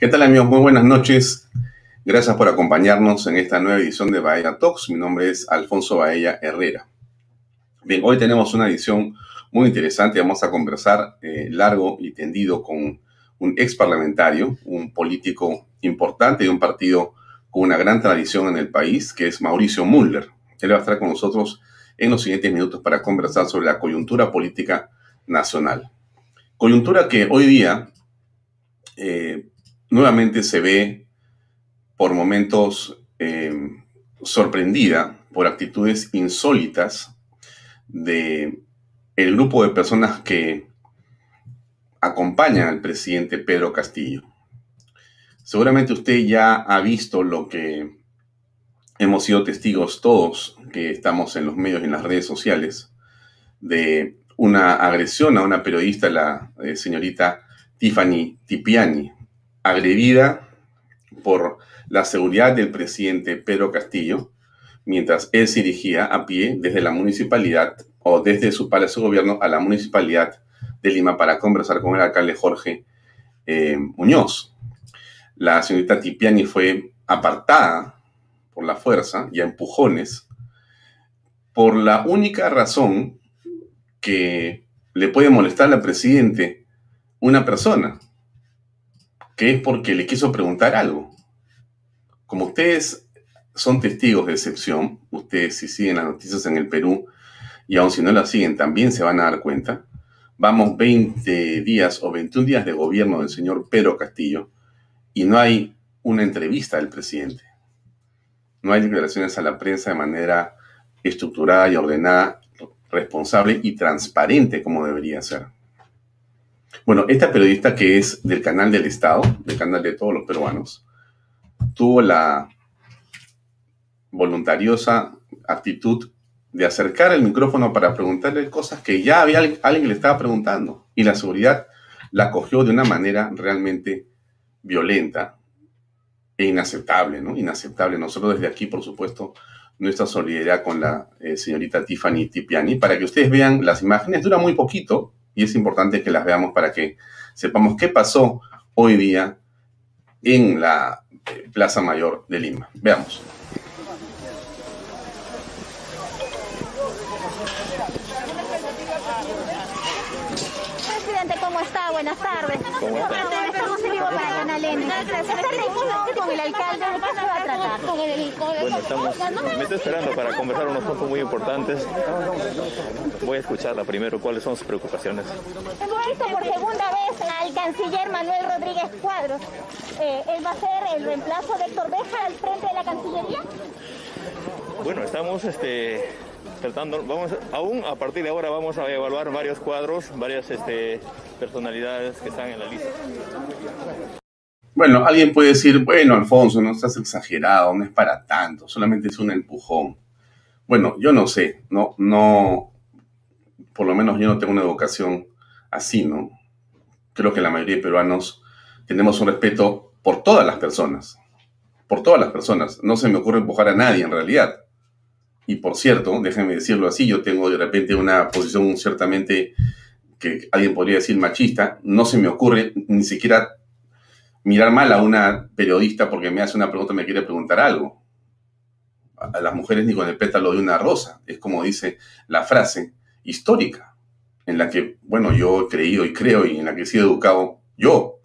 ¿Qué tal amigos? Muy buenas noches. Gracias por acompañarnos en esta nueva edición de Bahía Talks. Mi nombre es Alfonso Baella Herrera. Bien, hoy tenemos una edición muy interesante. Vamos a conversar eh, largo y tendido con un ex parlamentario, un político importante de un partido con una gran tradición en el país, que es Mauricio Müller. Él va a estar con nosotros en los siguientes minutos para conversar sobre la coyuntura política nacional. Coyuntura que hoy día eh, nuevamente se ve por momentos eh, sorprendida por actitudes insólitas de el grupo de personas que acompañan al presidente Pedro Castillo. Seguramente usted ya ha visto lo que hemos sido testigos todos que estamos en los medios y en las redes sociales de una agresión a una periodista, la eh, señorita Tiffany Tipiani, agredida por la seguridad del presidente Pedro Castillo, mientras él se dirigía a pie desde la municipalidad o desde su palacio de gobierno a la municipalidad de Lima para conversar con el alcalde Jorge eh, Muñoz. La señorita Tipiani fue apartada por la fuerza y a empujones por la única razón que le puede molestar al presidente una persona, que es porque le quiso preguntar algo. Como ustedes son testigos de excepción, ustedes si siguen las noticias en el Perú, y aun si no las siguen, también se van a dar cuenta, vamos 20 días o 21 días de gobierno del señor Pedro Castillo y no hay una entrevista del presidente. No hay declaraciones a la prensa de manera estructurada y ordenada, responsable y transparente como debería ser. Bueno, esta periodista que es del canal del Estado, del canal de todos los peruanos, tuvo la voluntariosa actitud de acercar el micrófono para preguntarle cosas que ya había alguien le estaba preguntando. Y la seguridad la cogió de una manera realmente violenta e inaceptable, ¿no? Inaceptable. Nosotros desde aquí, por supuesto, nuestra solidaridad con la eh, señorita Tiffany Tipiani, para que ustedes vean las imágenes. Dura muy poquito, y es importante que las veamos para que sepamos qué pasó hoy día en la eh, Plaza Mayor de Lima. Veamos. Presidente, ¿cómo está? Buenas tardes. ¿Cómo está? Estamos en vivo para Canal N. Esta reunión con el alcalde, ¿de qué se va a tratar? Bueno, estamos, me estoy esperando para conversar unos puntos muy importantes. Voy a escucharla primero. ¿Cuáles son sus preocupaciones? Hemos visto por segunda vez al canciller Manuel Rodríguez Cuadros. Eh, ¿Él va a ser el reemplazo de Héctor Beja al frente de la Cancillería? Bueno, estamos este, tratando, vamos, aún a partir de ahora vamos a evaluar varios cuadros, varias este, personalidades que están en la lista. Bueno, alguien puede decir, bueno, Alfonso, no estás exagerado, no es para tanto, solamente es un empujón. Bueno, yo no sé, no, no, por lo menos yo no tengo una educación así, ¿no? Creo que la mayoría de peruanos tenemos un respeto por todas las personas, por todas las personas. No se me ocurre empujar a nadie en realidad. Y por cierto, déjenme decirlo así, yo tengo de repente una posición ciertamente que alguien podría decir machista, no se me ocurre ni siquiera mirar mal a una periodista porque me hace una pregunta me quiere preguntar algo. A las mujeres ni con el pétalo de una rosa. Es como dice la frase histórica, en la que, bueno, yo he creído y creo y en la que he sido educado yo.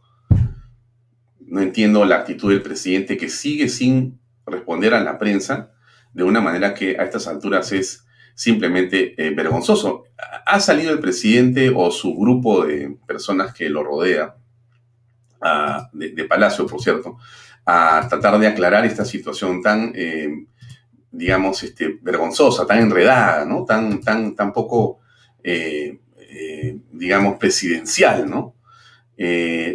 No entiendo la actitud del presidente que sigue sin responder a la prensa de una manera que a estas alturas es simplemente eh, vergonzoso. Ha salido el presidente o su grupo de personas que lo rodea de, Palacio, por cierto, a tratar de aclarar esta situación tan, eh, digamos, este, vergonzosa, tan enredada, ¿no? Tan, tan, tan poco, eh, eh, digamos, presidencial, ¿no?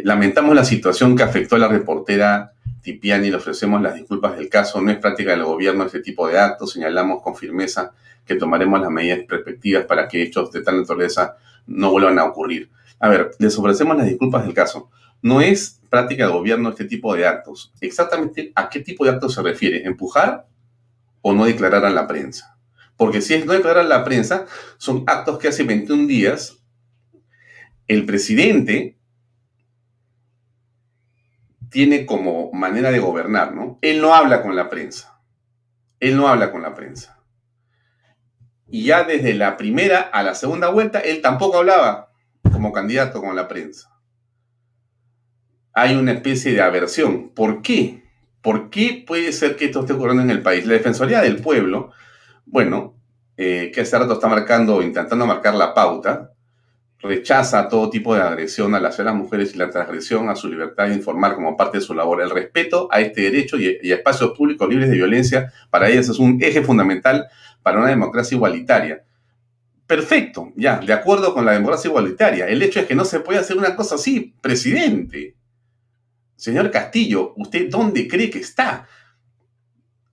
lamentamos la situación que afectó a la reportera Tipiani le ofrecemos las disculpas del caso. No es práctica del gobierno este tipo de actos. Señalamos con firmeza que tomaremos las medidas respectivas para que hechos de tal naturaleza no vuelvan a ocurrir. A ver, les ofrecemos las disculpas del caso. No es práctica de gobierno este tipo de actos. Exactamente a qué tipo de actos se refiere. ¿Empujar o no declarar a la prensa? Porque si es no declarar a la prensa, son actos que hace 21 días el presidente tiene como manera de gobernar, ¿no? Él no habla con la prensa. Él no habla con la prensa. Y ya desde la primera a la segunda vuelta, él tampoco hablaba como candidato con la prensa. Hay una especie de aversión. ¿Por qué? ¿Por qué puede ser que esto esté ocurriendo en el país? La Defensoría del Pueblo, bueno, eh, que hace rato está marcando, intentando marcar la pauta, rechaza todo tipo de agresión a las, mujeres y la transgresión a su libertad de informar como parte de su labor. El respeto a este derecho y, y, a espacios públicos libres de violencia para ellas es un eje fundamental para una democracia igualitaria. Perfecto, ya, de acuerdo con la democracia igualitaria. El hecho es que no se puede hacer una cosa así, presidente. Señor Castillo, ¿usted dónde cree que está?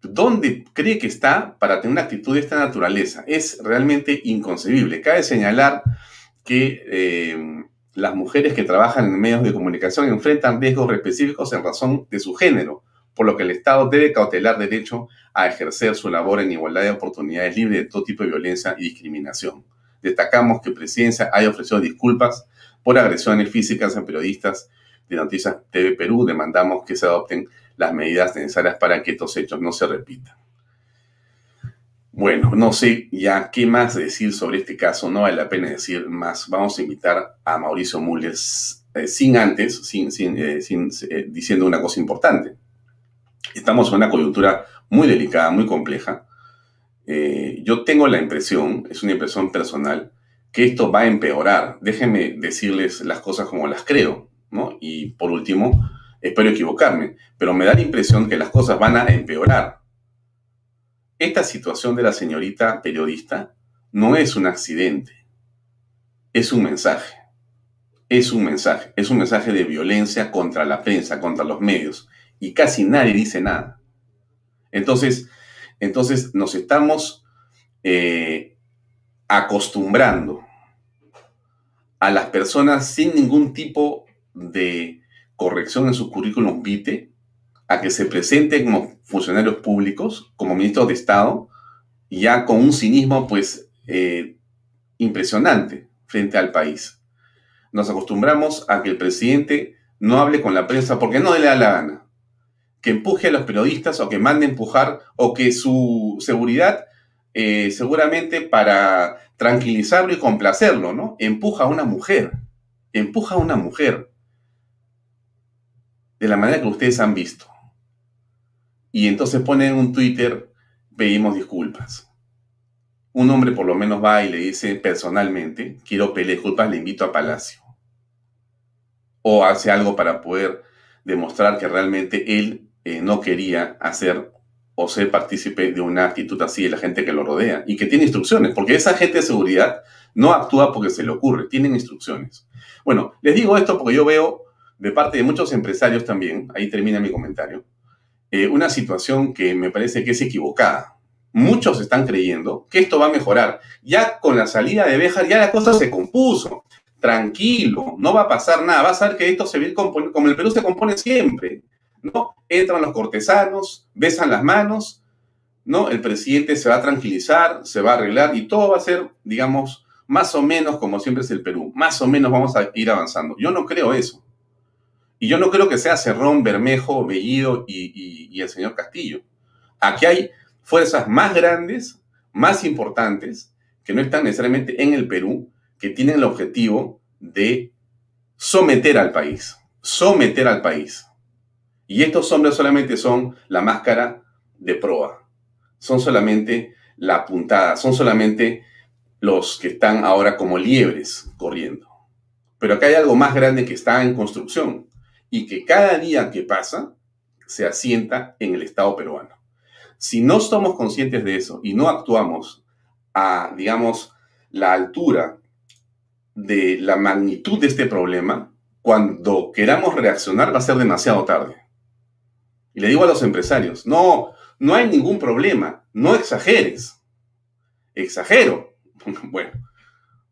¿Dónde cree que está para tener una actitud de esta naturaleza? Es realmente inconcebible. Cabe señalar que eh, las mujeres que trabajan en medios de comunicación enfrentan riesgos específicos en razón de su género, por lo que el Estado debe cautelar derecho a ejercer su labor en igualdad de oportunidades libre de todo tipo de violencia y discriminación. Destacamos que Presidencia haya ofrecido disculpas por agresiones físicas a periodistas de Noticias TV Perú. Demandamos que se adopten las medidas necesarias para que estos hechos no se repitan. Bueno, no sé ya qué más decir sobre este caso, no vale la pena decir más. Vamos a invitar a Mauricio Mules eh, sin antes, sin, eh, eh, diciendo una cosa importante. Estamos en una coyuntura muy delicada, muy compleja. yo tengo la impresión, es una impresión personal, que esto va a empeorar. Déjenme decirles las cosas como las creo, Y por último, espero equivocarme, pero me da la impresión que las cosas van a empeorar esta situación de la señorita periodista no es un accidente, es un mensaje. Es un mensaje, es un mensaje de violencia contra la prensa, contra los medios, y casi nadie dice nada. Entonces, entonces nos estamos eh, acostumbrando a las personas sin ningún tipo de corrección en su currículum vitae a que se presenten como funcionarios públicos, como ministros de Estado, ya con un cinismo pues eh, impresionante frente al país. Nos acostumbramos a que el presidente no hable con la prensa porque no le da la gana, que empuje a los periodistas o que mande empujar o que su seguridad eh, seguramente para tranquilizarlo y complacerlo, ¿no? Empuja a una mujer, empuja a una mujer de la manera que ustedes han visto y entonces ponen un Twitter, pedimos disculpas. Un hombre por lo menos va y le dice personalmente, quiero pedir disculpas, le invito a Palacio. O hace algo para poder demostrar que realmente él eh, no quería hacer o ser partícipe de una actitud así de la gente que lo rodea y que tiene instrucciones, porque esa gente de seguridad no actúa porque se le ocurre, tienen instrucciones. Bueno, les digo esto porque yo veo de parte de muchos empresarios también, ahí termina mi comentario, eh, una situación que me parece que es equivocada. Muchos están creyendo que esto va a mejorar. Ya con la salida de Béjar, ya la cosa se compuso. Tranquilo, no va a pasar nada. Va a ser que esto se ve como el Perú se compone siempre. ¿no? Entran los cortesanos, besan las manos, ¿no? El presidente se va a tranquilizar, se va a arreglar y todo va a ser, digamos, más o menos como siempre es el Perú. Más o menos vamos a ir avanzando. Yo no creo eso. Y yo no creo que sea Cerrón, Bermejo, Bellido y, el señor Castillo. Aquí hay fuerzas más grandes, más importantes, que no están necesariamente en el Perú, que tienen el objetivo de someter al país, someter al país. Y estos hombres solamente son la máscara de proa, son solamente la puntada, son solamente los que están ahora como liebres corriendo. Pero acá hay algo más grande que está en construcción, y que cada día que pasa se asienta en el Estado peruano. Si no somos conscientes de eso y no actuamos a, digamos, la altura de la magnitud de este problema, cuando queramos reaccionar va a ser demasiado tarde. Y le digo a los empresarios, no, no hay ningún problema, no exageres. Exagero. Bueno,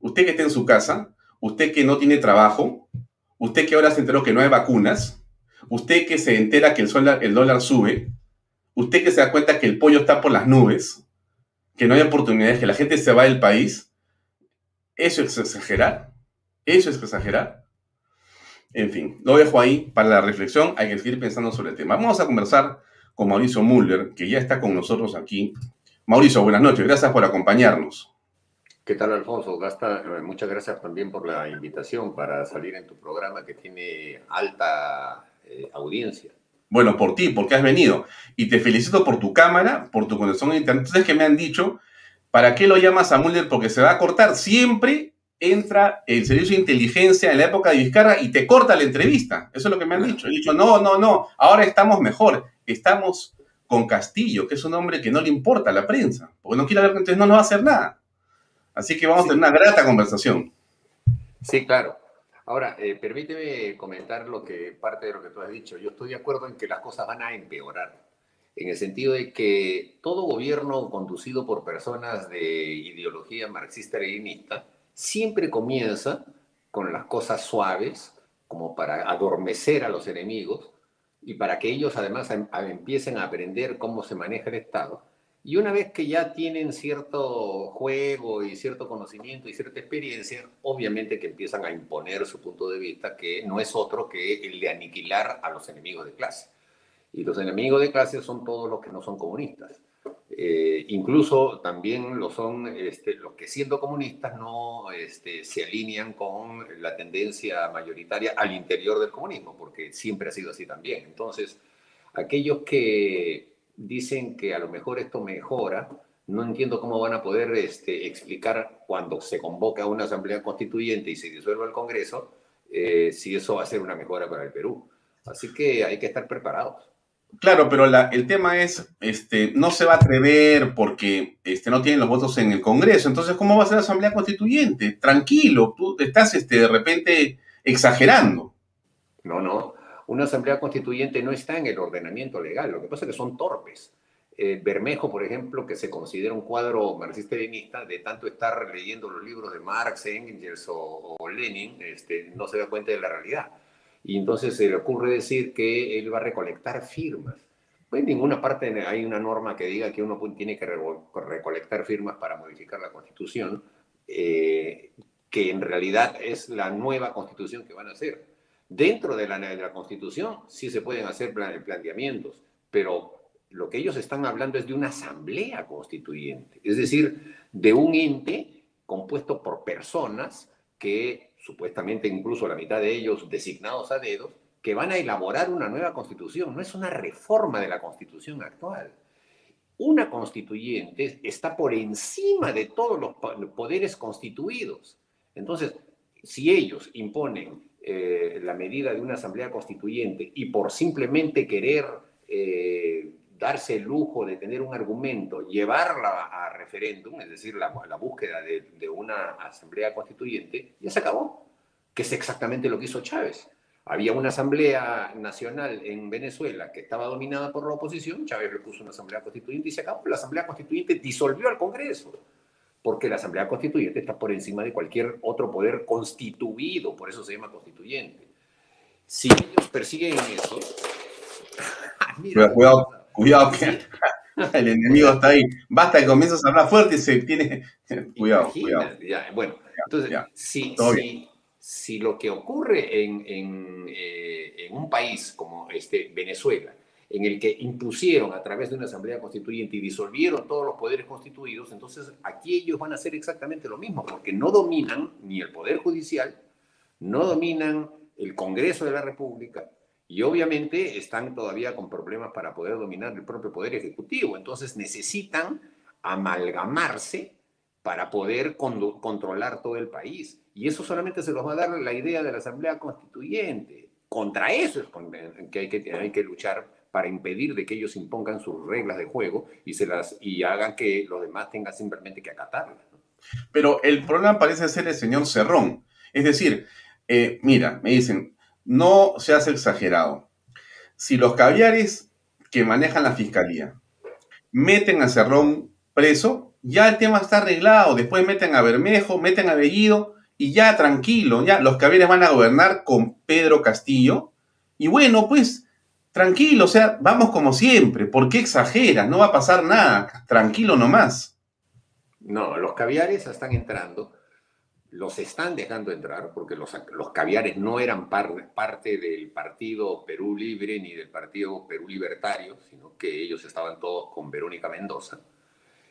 usted que está en su casa, usted que no tiene trabajo, usted que ahora se enteró que no hay vacunas, usted que se entera que el, dólar sube, usted que se da cuenta que el pollo está por las nubes, que no hay oportunidades, que la gente se va del país, eso es exagerar, eso es exagerar. En fin, lo dejo ahí para la reflexión. Hay que seguir pensando sobre el tema. Vamos a conversar con Mauricio Muller, que ya está con nosotros aquí. Mauricio, buenas noches. Gracias por acompañarnos. ¿Qué tal, Alfonso? Eh, muchas gracias también por la invitación para salir en tu programa que tiene alta eh, audiencia. Bueno, por ti, porque has venido. Y te felicito por tu cámara, por tu conexión a internet. Entonces, que me han dicho, ¿para qué lo llamas a Mulder? Porque se va a cortar. Siempre entra el servicio de inteligencia en la época de Vizcarra y te corta la entrevista. Eso es lo que me han dicho. He dicho, no, no, no, ahora estamos mejor. Estamos con Castillo, que es un hombre que no le importa a la prensa, porque no quiere ver, entonces no nos va a hacer nada. Así que vamos a tener una grata conversación. Sí, claro. Ahora, eh, permíteme comentar lo que parte de lo que tú has dicho. Yo estoy de acuerdo en que las cosas van a empeorar, en el sentido de que todo gobierno conducido por personas de ideología marxista-leninista siempre comienza con las cosas suaves, como para adormecer a los enemigos y para que ellos además em, empiecen a aprender cómo se maneja el Estado. Y una vez que ya tienen cierto juego y cierto conocimiento y cierta experiencia, obviamente que empiezan a imponer su punto de vista, que no es otro que el de aniquilar a los enemigos de clase. Y los enemigos de clase son todos los que no son comunistas. Eh, incluso también lo son este, los que siendo comunistas no este, se alinean con la tendencia mayoritaria al interior del comunismo, porque siempre ha sido así también. Entonces, aquellos que dicen que a lo mejor esto mejora, no entiendo cómo van a poder este, explicar cuando se convoca una asamblea constituyente y se disuelva el Congreso, eh, si eso va a ser una mejora para el Perú. Así que hay que estar preparados. Claro, pero el tema es, este, no se va a atrever porque este, no tienen los votos en el Congreso. Entonces, ¿cómo va a ser la Asamblea Constituyente? Tranquilo, tú estás este, de repente exagerando. No, no. Una Asamblea Constituyente no está en el ordenamiento legal. Lo que pasa es que son torpes. Eh, Bermejo, por ejemplo, que se considera un cuadro marxista-leninista, de tanto estar leyendo los libros de Marx, Engels o, Lenin, este, no se da cuenta de la realidad y entonces se le ocurre decir que él va a recolectar firmas. Pues en ninguna parte hay una norma que diga que uno tiene que recolectar firmas para modificar la constitución, eh, que en realidad es la nueva constitución que van a hacer. Dentro de la, de la constitución sí se pueden hacer planteamientos, pero lo que ellos están hablando es de una asamblea constituyente, es decir, de un ente compuesto por personas que supuestamente incluso la mitad de ellos designados a dedos, que van a elaborar una nueva constitución. No es una reforma de la constitución actual. Una constituyente está por encima de todos los poderes constituidos. Entonces, si ellos imponen eh, la medida de una asamblea constituyente y por simplemente querer eh, darse el lujo de tener un argumento, llevarla a referéndum, es decir, la, búsqueda de, una asamblea constituyente, ya se acabó, que es exactamente lo que hizo Chávez. Había una asamblea nacional en Venezuela que estaba dominada por la oposición, Chávez le puso una asamblea constituyente y se acabó. La asamblea constituyente disolvió al Congreso, porque la asamblea constituyente está por encima de cualquier otro poder constituido, por eso se llama constituyente. Si ellos persiguen eso... mira, cuidado Cuidado que el enemigo está ahí. Basta que comienzas a hablar fuerte y se tiene... cuidado, cuidado. bueno, entonces, si, si, lo que ocurre en, en, eh, en, un país como este, Venezuela, en el que impusieron a través de una asamblea constituyente y disolvieron todos los poderes constituidos, entonces aquí ellos van a hacer exactamente lo mismo, porque no dominan ni el poder judicial, no dominan el Congreso de la República, y obviamente están todavía con problemas para poder dominar el propio poder ejecutivo. Entonces necesitan amalgamarse para poder controlar todo el país. Y eso solamente se los va a dar la idea de la Asamblea Constituyente. Contra eso es que hay que, hay que luchar para impedir de que ellos impongan sus reglas de juego y, se las, y hagan que los demás tengan simplemente que acatarlas. Pero el problema parece ser el señor Cerrón. Es decir, eh, mira, me dicen, no se hace exagerado. Si los caviares que manejan la fiscalía meten a Cerrón preso, ya el tema está arreglado. Después meten a Bermejo, meten a Bellido y ya tranquilo, ya los caviares van a gobernar con Pedro Castillo. Y bueno, pues tranquilo, o sea, vamos como siempre. ¿Por qué exageras? No va a pasar nada. Tranquilo nomás. No, los caviares están entrando los están dejando entrar, porque los, los caviares no eran parte del Partido Perú Libre ni del Partido Perú Libertario, sino que ellos estaban todos con Verónica Mendoza.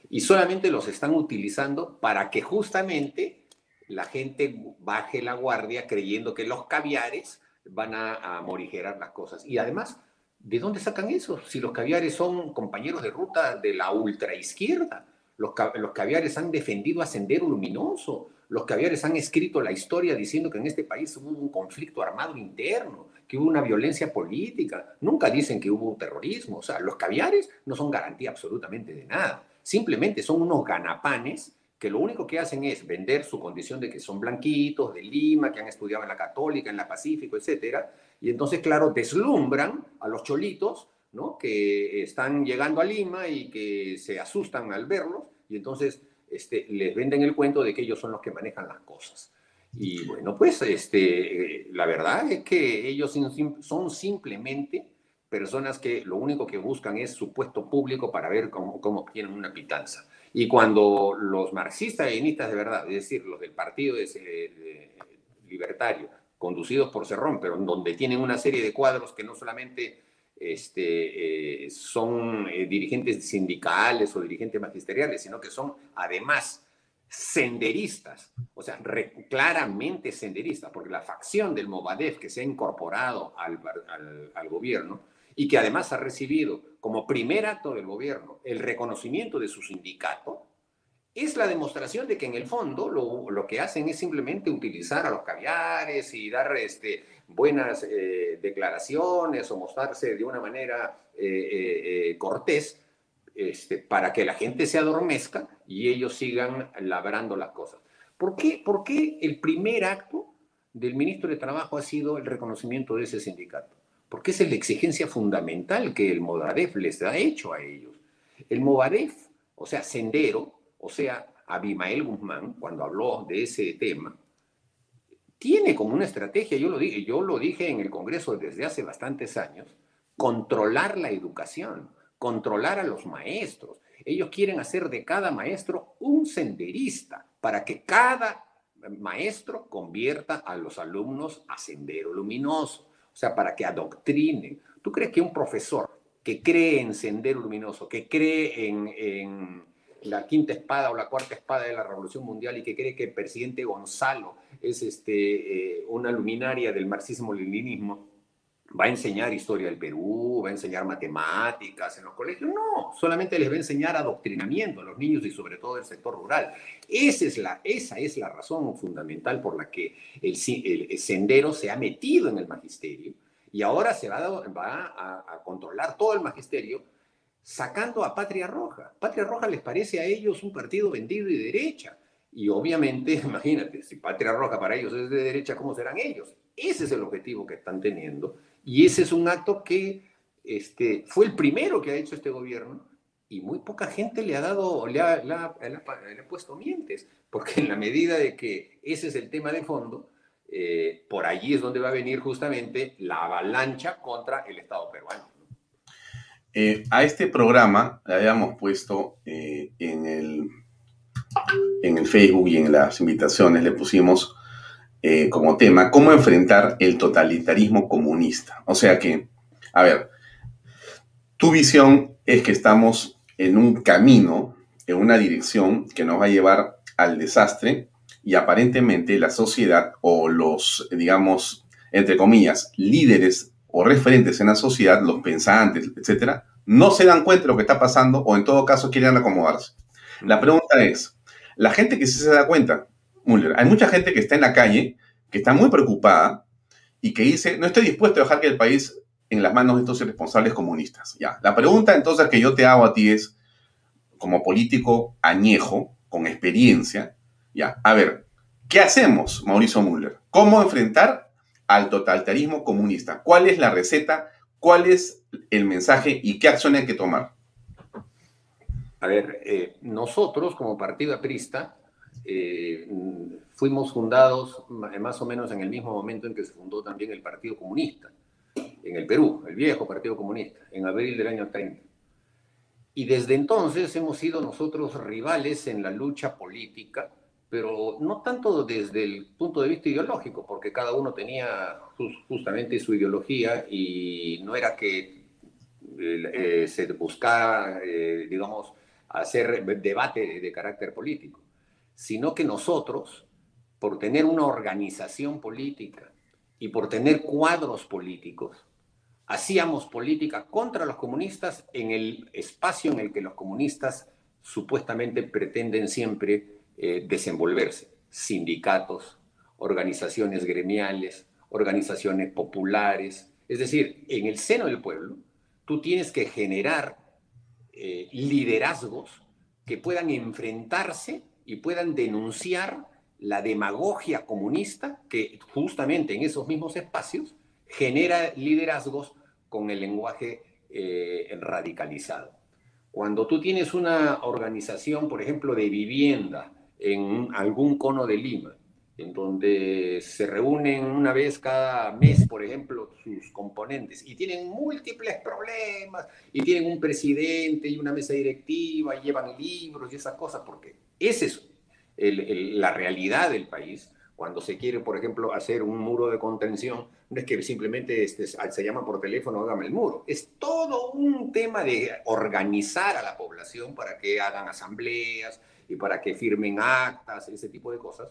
Y solamente los están utilizando para que justamente la gente baje la guardia creyendo que los caviares van a, a morigerar las cosas. Y además, ¿de dónde sacan eso? Si los caviares son compañeros de ruta de la ultraizquierda, los, los caviares han defendido a Sendero Luminoso, los caviares han escrito la historia diciendo que en este país hubo un conflicto armado interno, que hubo una violencia política. Nunca dicen que hubo terrorismo. O sea, los caviares no son garantía absolutamente de nada. Simplemente son unos ganapanes que lo único que hacen es vender su condición de que son blanquitos, de Lima, que han estudiado en la Católica, en la Pacífico, etcétera, y entonces, claro, deslumbran a los cholitos, ¿no? Que están llegando a Lima y que se asustan al verlos, y entonces este, les venden el cuento de que ellos son los que manejan las cosas. Y bueno, pues este, la verdad es que ellos son simplemente personas que lo único que buscan es su puesto público para ver cómo, cómo obtienen una pitanza. Y cuando los marxistas leninistas de verdad, es decir, los del Partido Libertario, conducidos por Cerrón, pero donde tienen una serie de cuadros que no solamente este, eh, son eh, dirigentes sindicales o dirigentes magisteriales, sino que son además senderistas, o sea, claramente senderistas, porque la facción del Movadef que se ha incorporado al, al, gobierno y que además ha recibido como primer acto del gobierno el reconocimiento de su sindicato, es la demostración de que en el fondo lo, lo, que hacen es simplemente utilizar a los caviares y dar este, buenas eh, declaraciones o mostrarse de una manera eh, eh, cortés este, para que la gente se adormezca y ellos sigan labrando las cosas. ¿Por qué, ¿Por qué el primer acto del ministro de Trabajo ha sido el reconocimiento de ese sindicato? Porque esa es la exigencia fundamental que el Movadef les ha hecho a ellos. El Movadef, o sea, Sendero, o sea, Abimael Guzmán, cuando habló de ese tema, tiene como una estrategia, yo lo, dije, yo lo dije en el Congreso desde hace bastantes años, controlar la educación, controlar a los maestros. Ellos quieren hacer de cada maestro un senderista para que cada maestro convierta a los alumnos a sendero luminoso, o sea, para que adoctrinen. ¿Tú crees que un profesor que cree en sendero luminoso, que cree en la quinta espada o la cuarta espada de la Revolución Mundial y que cree que el presidente Gonzalo es este, eh, una luminaria del marxismo-leninismo, va a enseñar historia del Perú, va a enseñar matemáticas en los colegios. No, solamente les va a enseñar adoctrinamiento a los niños y sobre todo el sector rural. Esa es la, esa es la razón fundamental por la que el, sendero se ha metido en el magisterio y ahora se va, a controlar todo el magisterio sacando a Patria Roja. Patria Roja les parece a ellos un partido vendido y derecha. Y obviamente, imagínate, si Patria Roja para ellos es de derecha, ¿cómo serán ellos? Ese es el objetivo que están teniendo. Y ese es un acto que este, fue el primero que ha hecho este gobierno y muy poca gente le ha dado, le ha, le ha, puesto mientes, porque en la medida de que ese es el tema de fondo, eh, por allí es donde va a venir justamente la avalancha contra el Estado peruano. Eh, a este programa le habíamos puesto eh, en, el, en el Facebook y en las invitaciones, le pusimos eh, como tema cómo enfrentar el totalitarismo comunista. O sea que, a ver, tu visión es que estamos en un camino, en una dirección que nos va a llevar al desastre y aparentemente la sociedad o los, digamos, entre comillas, líderes o referentes en la sociedad, los pensantes, etcétera, no se dan cuenta de lo que está pasando o en todo caso quieren acomodarse. La pregunta es, la gente que sí se da cuenta, Müller, hay mucha gente que está en la calle, que está muy preocupada y que dice, no estoy dispuesto a dejar que el país en las manos de estos irresponsables comunistas. Ya. La pregunta entonces que yo te hago a ti es, como político añejo, con experiencia, ya, a ver, ¿qué hacemos, Mauricio Müller? ¿Cómo enfrentar al totalitarismo comunista. ¿Cuál es la receta? ¿Cuál es el mensaje y qué acción hay que tomar? A ver, eh, nosotros como partido aprista eh, fuimos fundados más o menos en el mismo momento en que se fundó también el Partido Comunista, en el Perú, el viejo Partido Comunista, en abril del año 30. Y desde entonces hemos sido nosotros rivales en la lucha política pero no tanto desde el punto de vista ideológico, porque cada uno tenía justamente su ideología y no era que eh, se buscara, eh, digamos, hacer debate de carácter político, sino que nosotros, por tener una organización política y por tener cuadros políticos, hacíamos política contra los comunistas en el espacio en el que los comunistas supuestamente pretenden siempre eh, desenvolverse. Sindicatos, organizaciones gremiales, organizaciones populares. Es decir, en el seno del pueblo, tú tienes que generar eh, liderazgos que puedan enfrentarse y puedan denunciar la demagogia comunista que justamente en esos mismos espacios genera liderazgos con el lenguaje eh, radicalizado. Cuando tú tienes una organización, por ejemplo, de vivienda en algún cono de Lima, en donde se reúnen una vez cada mes, por ejemplo, sus componentes, y tienen múltiples problemas, y tienen un presidente y una mesa directiva, y llevan libros y esas cosas, porque esa es la realidad del país, cuando se quiere, por ejemplo, hacer un muro de contención, no es que simplemente este, se llama por teléfono, hágame el muro. Es todo un tema de organizar a la población para que hagan asambleas y para que firmen actas, ese tipo de cosas.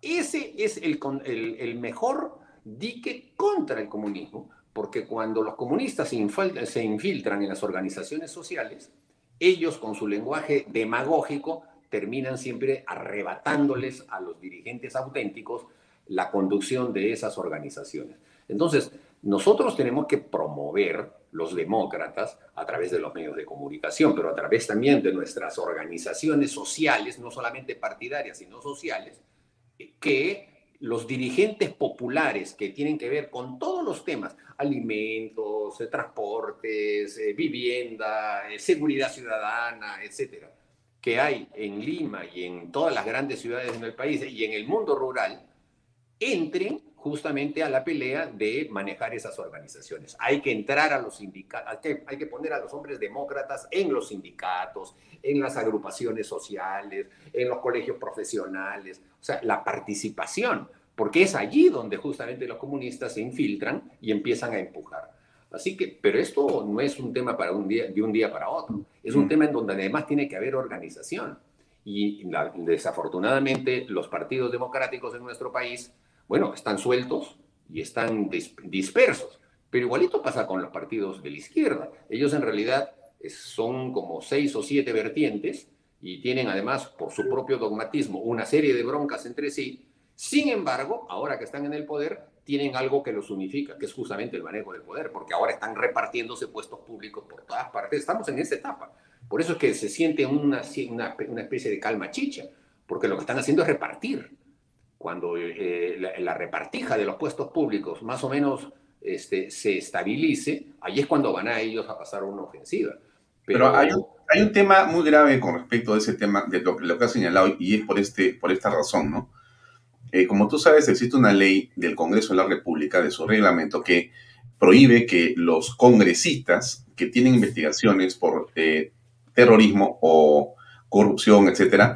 Ese es el, el, el mejor dique contra el comunismo, porque cuando los comunistas se infiltran en las organizaciones sociales, ellos con su lenguaje demagógico terminan siempre arrebatándoles a los dirigentes auténticos la conducción de esas organizaciones. Entonces, nosotros tenemos que promover los demócratas a través de los medios de comunicación, pero a través también de nuestras organizaciones sociales, no solamente partidarias, sino sociales, que los dirigentes populares que tienen que ver con todos los temas, alimentos, eh, transportes, eh, vivienda, eh, seguridad ciudadana, etcétera, que hay en Lima y en todas las grandes ciudades del país y en el mundo rural entren justamente a la pelea de manejar esas organizaciones. Hay que entrar a los sindicatos, hay que poner a los hombres demócratas en los sindicatos, en las agrupaciones sociales, en los colegios profesionales, o sea, la participación, porque es allí donde justamente los comunistas se infiltran y empiezan a empujar. Así que, pero esto no es un tema para un día, de un día para otro. Es un mm. tema en donde además tiene que haber organización. Y desafortunadamente los partidos democráticos en nuestro país, bueno, están sueltos y están dispersos. Pero igualito pasa con los partidos de la izquierda. Ellos en realidad son como seis o siete vertientes y tienen además por su propio dogmatismo una serie de broncas entre sí. Sin embargo, ahora que están en el poder, tienen algo que los unifica, que es justamente el manejo del poder, porque ahora están repartiéndose puestos públicos por todas partes. Estamos en esa etapa. Por eso es que se siente una, una, especie de calma chicha, porque lo que están haciendo es repartir. Cuando eh, la, repartija de los puestos públicos más o menos este, se estabilice, ahí es cuando van a ellos a pasar una ofensiva. Pero, hay, un, hay, un, tema muy grave con respecto a ese tema, de lo, lo que ha señalado, y es por, este, por esta razón, ¿no? Eh, como tú sabes, existe una ley del Congreso de la República, de su reglamento, que prohíbe que los congresistas que tienen investigaciones por eh, terrorismo o corrupción, etcétera,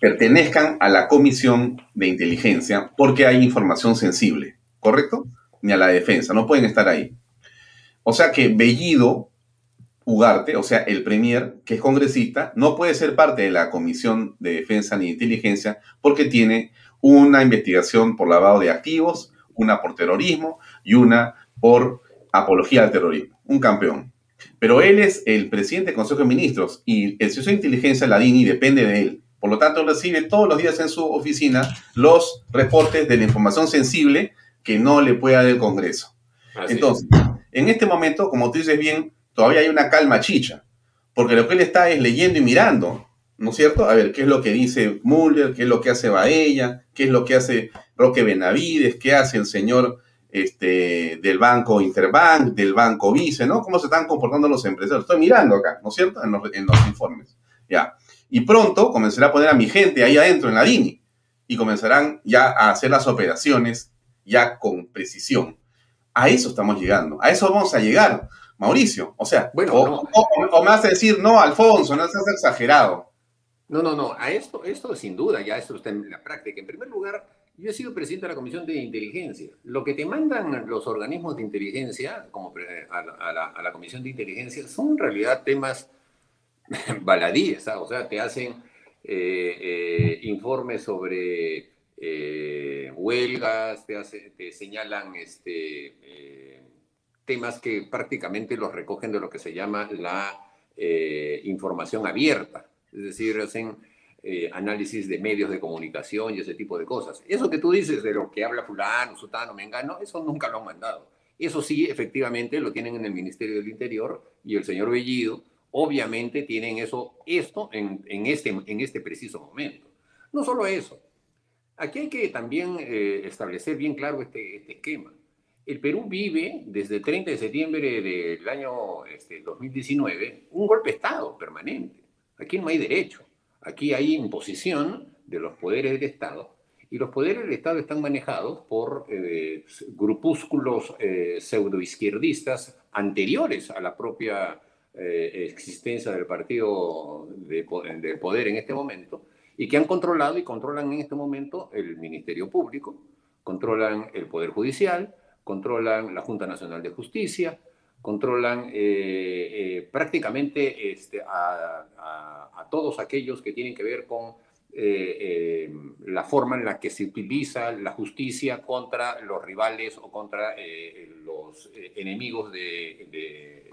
pertenezcan a la comisión de inteligencia porque hay información sensible, ¿correcto? Ni a la defensa, no pueden estar ahí. O sea que Bellido Ugarte, o sea, el premier, que es congresista, no puede ser parte de la Comisión de Defensa ni de Inteligencia porque tiene una investigación por lavado de activos, una por terrorismo y una por apología al terrorismo. Un campeón. Pero él es el presidente del Consejo de Ministros y el Servicio de Inteligencia, la DINI, depende de él. Por lo tanto, recibe todos los días en su oficina los reportes de la información sensible que no le puede dar el Congreso. Entonces, en este momento, como tú dices bien, todavía hay una calma chicha, porque lo que él está es leyendo y mirando, ¿no es cierto? A ver, ¿qué es lo que dice Muller? ¿Qué es lo que hace Baella? ¿Qué es lo que hace Roque Benavides? ¿Qué hace el señor este, del banco Interbank, del banco Vice, ¿no? ¿Cómo se están comportando los empresarios? Estoy mirando acá, ¿no es cierto? En los, en los informes. Ya. Y pronto comenzará a poner a mi gente ahí adentro en la DINI y comenzarán ya a hacer las operaciones ya con precisión. A eso estamos llegando, a eso vamos a llegar. Mauricio. O sea, bueno, o, me vas a decir, no, Alfonso, no seas exagerado. No, no, no. A esto, esto sin duda, ya esto está en la práctica. En primer lugar, yo he sido presidente de la Comisión de Inteligencia. Lo que te mandan los organismos de inteligencia, como a la, a la Comisión de Inteligencia, son en realidad temas baladíes, o sea, te hacen eh, eh, informes sobre eh, huelgas, te, te, señalan este, temas que prácticamente los recogen de lo que se llama la información abierta, es decir, hacen análisis de medios de comunicación y ese tipo de cosas. Eso que tú dices de lo que habla fulano, sutano, mengano, eso nunca lo han mandado. Eso sí, efectivamente, lo tienen en el Ministerio del Interior y el señor Bellido obviamente tienen eso, esto en, este, en este preciso momento. No solo eso, aquí hay que también eh, establecer bien claro este, este, esquema. El Perú vive desde el 30 de septiembre del año este, 2019 un golpe de Estado permanente. Aquí no hay derecho, aquí hay imposición de los poderes del Estado y los poderes del Estado están manejados por eh, grupúsculos eh, pseudoizquierdistas anteriores a la propia eh, existencia del partido de, poder en este momento y que han controlado y controlan en este momento el Ministerio Público, controlan el Poder Judicial, controlan la Junta Nacional de Justicia, controlan eh, eh, prácticamente este, a, todos aquellos que tienen que ver con la forma en la que se utiliza la justicia contra los rivales o contra los enemigos de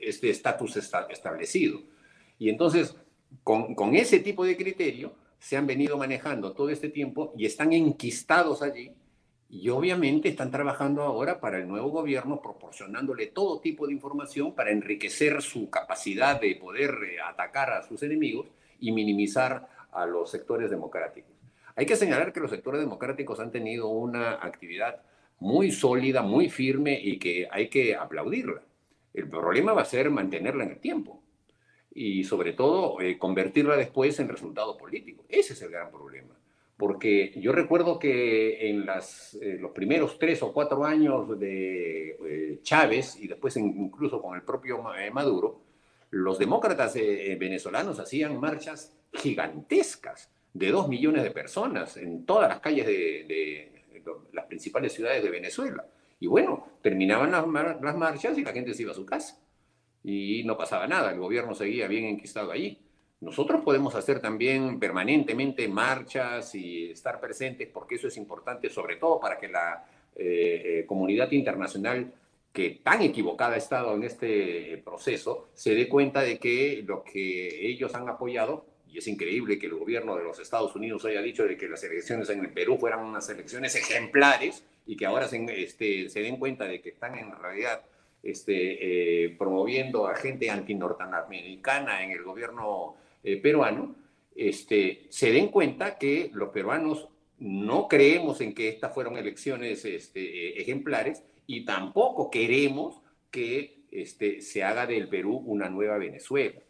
este estatus establecido. Y entonces, con, con ese tipo de criterio, se han venido manejando todo este tiempo y están enquistados allí y obviamente están trabajando ahora para el nuevo gobierno, proporcionándole todo tipo de información para enriquecer su capacidad de poder eh, atacar a sus enemigos y minimizar a los sectores democráticos. Hay que señalar que los sectores democráticos han tenido una actividad muy sólida, muy firme y que hay que aplaudirla. El problema va a ser mantenerla en el tiempo y sobre todo eh, convertirla después en resultado político. Ese es el gran problema. Porque yo recuerdo que en eh, los primeros tres o cuatro años de eh, Chávez y después incluso con el propio Maduro, los demócratas venezolanos hacían marchas gigantescas de dos millones de personas en todas las calles de las principales ciudades de Venezuela. Y bueno, terminaban las, marchas y la gente se iba a su casa. Y no pasaba nada, el gobierno seguía bien enquistado allí. Nosotros podemos hacer también permanentemente marchas y estar presentes porque eso es importante, sobre todo para que la eh, eh, comunidad internacional que tan equivocada ha estado en este proceso se dé cuenta de que lo que ellos han apoyado, y es increíble que el gobierno de los Estados Unidos haya dicho de que las elecciones en el Perú fueran unas elecciones ejemplares, y que ahora se, este, den cuenta de que están en realidad este, eh, promoviendo a gente antinorteamericana en el gobierno eh, peruano, este, se den cuenta que los peruanos no creemos en que estas fueron elecciones este, ejemplares y tampoco queremos que este, se haga del Perú una nueva Venezuela,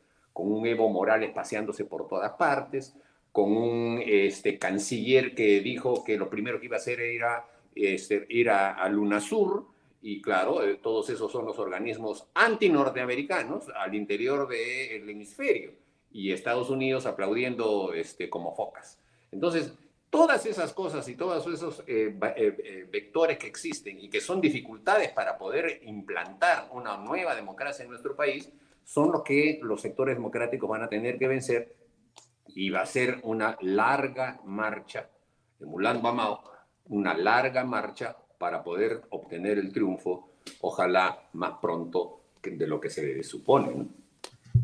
con un Evo Morales paseándose por todas partes, con un este, canciller que dijo que lo primero que iba a hacer era este, ir a, a Lunasur, y claro, eh, todos esos son los organismos anti-norteamericanos al interior del hemisferio, y Estados Unidos aplaudiendo este, como focas. Entonces, todas esas cosas y todos esos eh, eh, vectores que existen y que son dificultades para poder implantar una nueva democracia en nuestro país, son los que los sectores democráticos van a tener que vencer y va a ser una larga marcha, emulando a Mao, una larga marcha para poder obtener el triunfo, ojalá más pronto de lo que se supone.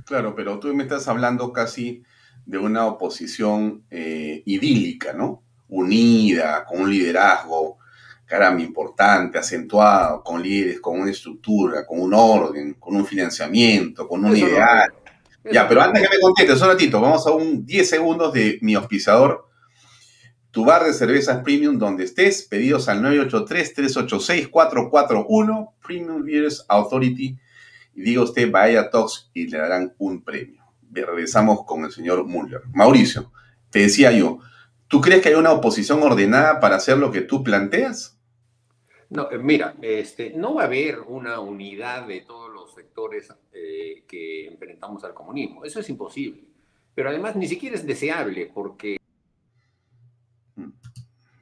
Claro, pero tú me estás hablando casi de una oposición eh, idílica, ¿no? Unida, con un liderazgo, caramba, importante, acentuado, con líderes, con una estructura, con un orden, con un financiamiento, con un ideal. ya, pero antes que me contestes, un ratito, vamos a un 10 segundos de mi auspiciador, tu bar de cervezas premium donde estés. Pedidos al 983-386-441, Premium Beers Authority. Y diga usted, vaya Talks y le darán un premio. Regresamos con el señor Muller. Mauricio, te decía yo, ¿tú crees que hay una oposición ordenada para hacer lo que tú planteas? No, eh, mira, este, no va a haber una unidad de todos los sectores eh, que enfrentamos al comunismo. Eso es imposible. pero además ni siquiera es deseable porque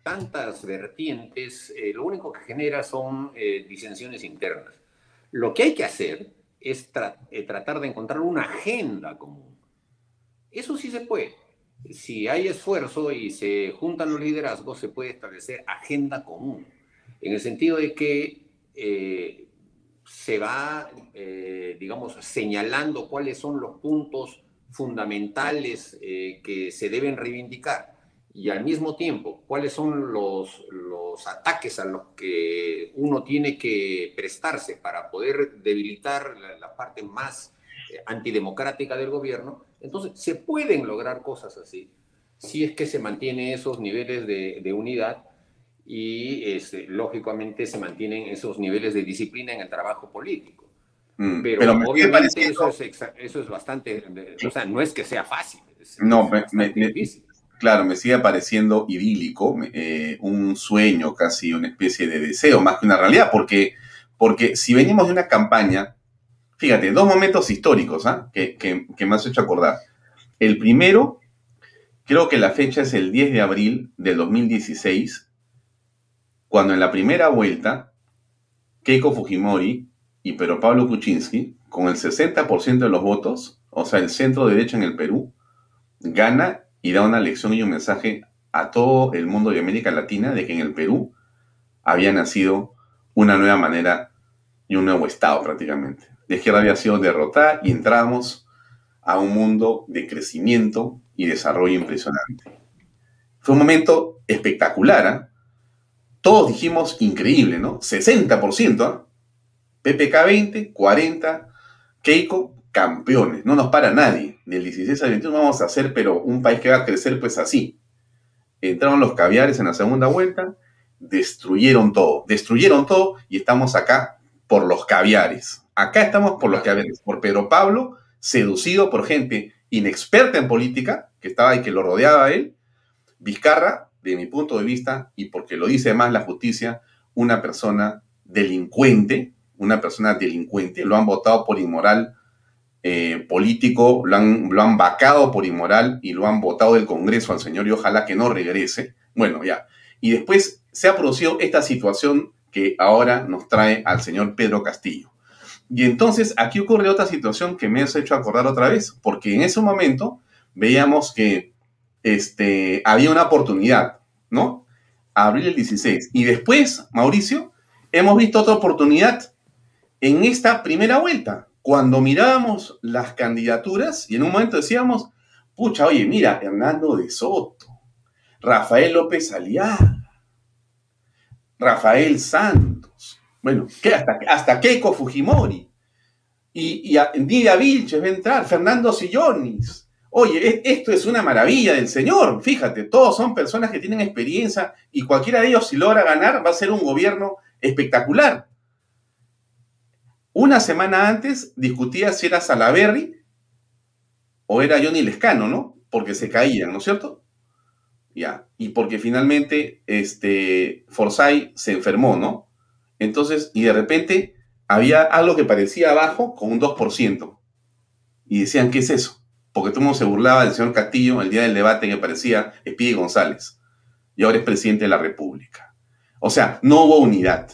tantas vertientes, eh, lo único que genera son eh, disensiones internas. Lo que hay que hacer es tratar de encontrar una agenda común. Eso sí se puede. Si hay esfuerzo y se juntan los liderazgos, se puede establecer agenda común, en el sentido de que se va, digamos, señalando cuáles son los puntos fundamentales que se deben reivindicar y al mismo tiempo cuáles son los, los ataques a los que uno tiene que prestarse para poder debilitar la, parte más eh, antidemocrática del gobierno, entonces se pueden lograr cosas así, si es que se mantienen esos niveles de, de unidad y este, lógicamente se mantienen esos niveles de disciplina en el trabajo político. Mm, pero, obviamente eso es, eso es bastante, o sea, no es que sea fácil. no, me, difícil claro, me sigue pareciendo idílico, eh, un sueño casi, una especie de deseo más que una realidad, porque, porque si venimos de una campaña, fíjate, dos momentos históricos ¿ah? que, que, me has hecho acordar. El primero, creo que la fecha es el 10 de abril del 2016, cuando en la primera vuelta, Keiko Fujimori y Pedro Pablo Kuczynski, con el 60% de los votos, o sea, el centro derecho en el Perú, gana y da una lección y un mensaje a todo el mundo de América Latina de que en el Perú había nacido una nueva manera y un nuevo Estado prácticamente. La izquierda había sido derrotada y entramos a un mundo de crecimiento y desarrollo impresionante. Fue un momento espectacular. ¿ah? Todos dijimos increíble, ¿no? 60%. PPK 20, 40, Keiko, campeones. No nos para nadie del 16 al 21 vamos a hacer, pero un país que va a crecer pues así. Entraron los caviares en la segunda vuelta, destruyeron todo, destruyeron todo y estamos acá por los caviares. Acá estamos por los caviares, por Pedro Pablo, seducido por gente inexperta en política, que estaba y que lo rodeaba a él, Vizcarra, de mi punto de vista, y porque lo dice más la justicia, una persona delincuente, una persona delincuente, lo han votado por inmoral eh, político, lo han, lo han vacado por inmoral y lo han votado del Congreso al señor y ojalá que no regrese. Bueno, ya. Y después se ha producido esta situación que ahora nos trae al señor Pedro Castillo. Y entonces aquí ocurre otra situación que me has hecho acordar otra vez, porque en ese momento veíamos que este, había una oportunidad, ¿no? Abril el 16. Y después, Mauricio, hemos visto otra oportunidad en esta primera vuelta cuando mirábamos las candidaturas y en un momento decíamos, pucha, oye, mira, Hernando de Soto, Rafael López Aliaga, Rafael Santos, bueno, ¿qué? Hasta, hasta Keiko Fujimori, y, y Vilches va a entrar, Fernando Sillonis. Oye, e, esto es una maravilla del Señor, fíjate, todos son personas que tienen experiencia y cualquiera de ellos si logra ganar va a ser un gobierno espectacular. Una semana antes discutía si era Salaberry o era Johnny Lescano, ¿no? Porque se caían, ¿no es cierto? Ya. Y porque finalmente este, Forsyth se enfermó, ¿no? Entonces, y de repente había algo que parecía abajo con un 2%. Y decían, ¿qué es eso? Porque todo el mundo se burlaba del señor Castillo el día del debate que parecía Espíritu González. Y ahora es presidente de la República. O sea, no hubo unidad.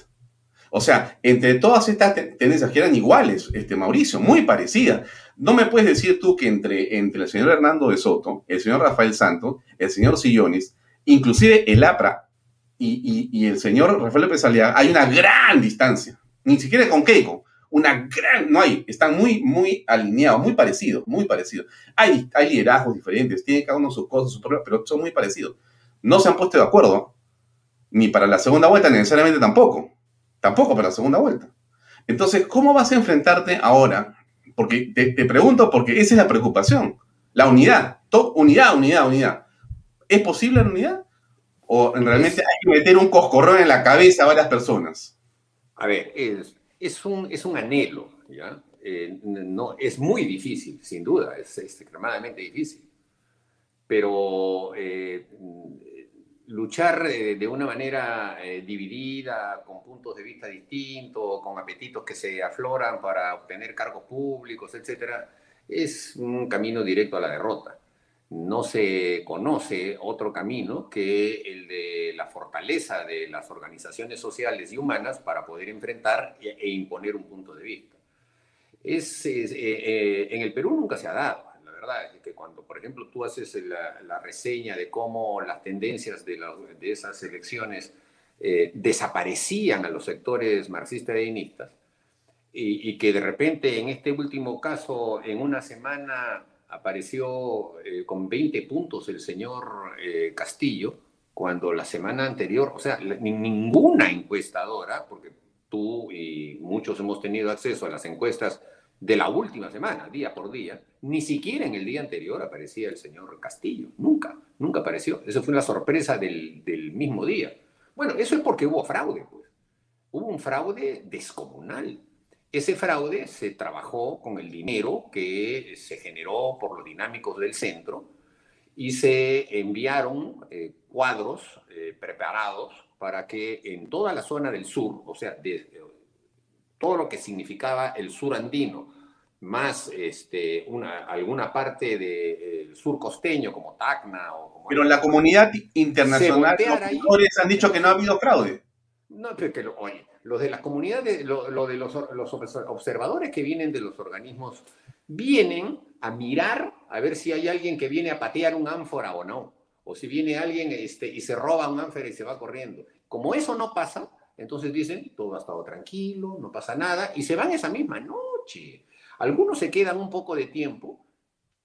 O sea, entre todas estas tendencias que eran iguales, este, Mauricio, muy parecidas. No me puedes decir tú que entre, entre el señor Hernando de Soto, el señor Rafael Santos, el señor Sillones, inclusive el APRA y, el señor Rafael López Aliaga, hay una gran distancia. Ni siquiera con Keiko. Una gran, no hay, están muy, muy alineados, muy parecidos, muy parecidos. Hay, hay liderazgos diferentes, tienen cada uno sus cosas, sus problemas, pero son muy parecidos. No se han puesto de acuerdo, ni para la segunda vuelta necesariamente tampoco. Tampoco para la segunda vuelta. Entonces, ¿cómo vas a enfrentarte ahora? Porque te, pregunto, porque esa es la preocupación. La unidad. unidad, unidad, unidad. ¿Es posible la unidad? ¿O realmente hay que meter un coscorrón en la cabeza a varias personas? A ver, es, es, un, es un anhelo, ¿ya? Eh, no, es muy difícil, sin duda, es, extremadamente difícil. Pero eh, luchar eh, de una manera dividida, con puntos de vista distintos, con apetitos que se afloran para obtener cargos públicos, etc., es un camino directo a la derrota. No se conoce otro camino que el de la fortaleza de las organizaciones sociales y humanas para poder enfrentar e, e imponer un punto de vista. Es, eh, eh, en el Perú nunca se ha dado, la verdad es que cuando, por ejemplo, tú haces la, reseña de cómo las tendencias de, esas elecciones eh, desaparecían a los sectores marxistas-leninistas, y, y que de repente en este último caso, en una semana apareció eh, con 20 puntos el señor eh, Castillo, cuando la semana anterior, o sea, ninguna encuestadora, porque tú y muchos hemos tenido acceso a las encuestas de la última semana, día por día, ni siquiera en el día anterior aparecía el señor Castillo, nunca, nunca apareció. Eso fue una sorpresa del, del mismo día. Bueno, eso es porque hubo fraude, pues. Hubo un fraude descomunal. Ese fraude se trabajó con el dinero que se generó por los dinámicos del centro y se enviaron eh, cuadros eh, preparados para que en toda la zona del sur, o sea, de, todo lo que significaba el sur andino, más este, una, alguna parte del sur costeño como Tacna o como Pero la comunidad internacional, los han dicho que no ha habido fraude. No, pero que lo, oye, los de las comunidades, lo, de los, observadores que vienen de los organismos, vienen a mirar a ver si hay alguien que viene a patear un ánfora o no, o si viene alguien este, y se roba un ánfora y se va corriendo. Como eso no pasa, entonces dicen, todo ha estado tranquilo, no pasa nada, y se van esa misma noche. Algunos se quedan un poco de tiempo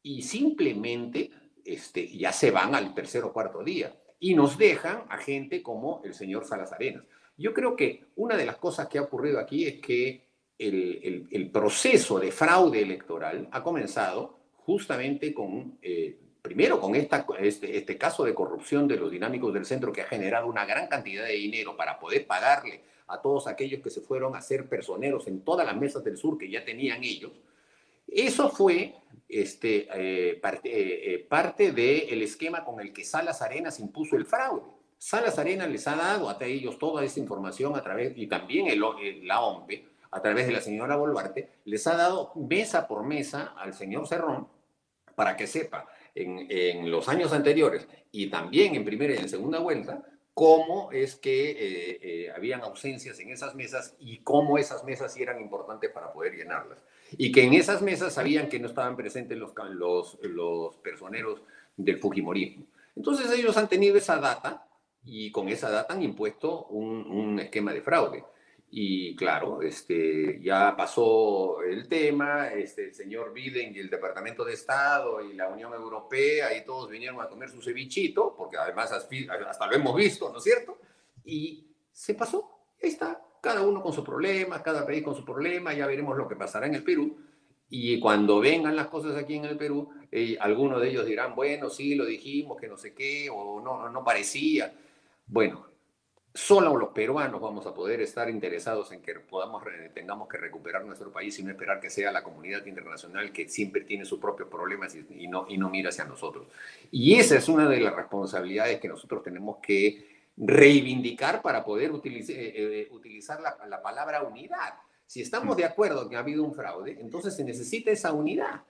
y simplemente este, ya se van al tercer o cuarto día y nos dejan a gente como el señor Salas Arenas. Yo creo que una de las cosas que ha ocurrido aquí es que el, proceso de fraude electoral ha comenzado justamente con, eh, primero con este, este caso de corrupción de los dinámicos del centro que ha generado una gran cantidad de dinero para poder pagarle a todos aquellos que se fueron a ser personeros en todas las mesas del sur que ya tenían ellos. Eso fue este, eh, parte, eh, parte del esquema con el que Salas Arenas impuso el fraude. Salas Arena les ha dado a ellos toda esa información a través, y también la OMPE, a través de la señora Boluarte, les ha dado mesa por mesa al señor Cerrón para que sepa en, los años anteriores y también en primera y en segunda vuelta cómo es que eh, eh, habían ausencias en esas mesas y cómo esas mesas eran importantes para poder llenarlas. Y que en esas mesas sabían que no estaban presentes los, los, los personeros del Fujimorismo. Entonces ellos han tenido esa data y con esa data han impuesto un, esquema de fraude. Y claro, este, ya pasó el tema, este, el señor Biden y el Departamento de Estado y la Unión Europea y todos vinieron a comer su cevichito, porque además hasta lo hemos visto, ¿no es cierto? Y se pasó, ahí está, cada uno con su problema, cada país con su problema, ya veremos lo que pasará en el Perú. Y cuando vengan las cosas aquí en el Perú, eh, algunos de ellos dirán, bueno, sí, lo dijimos, que no sé qué, o no, no parecía. Bueno, solo los peruanos vamos a poder estar interesados en que podamos, tengamos que recuperar nuestro país y no esperar que sea la comunidad internacional que siempre tiene sus propios problemas y, no, y no mira hacia nosotros. Y esa es una de las responsabilidades que nosotros tenemos que reivindicar para poder utilizar, eh, eh, utilizar la, la palabra unidad. Si estamos de acuerdo que ha habido un fraude, entonces se necesita esa unidad.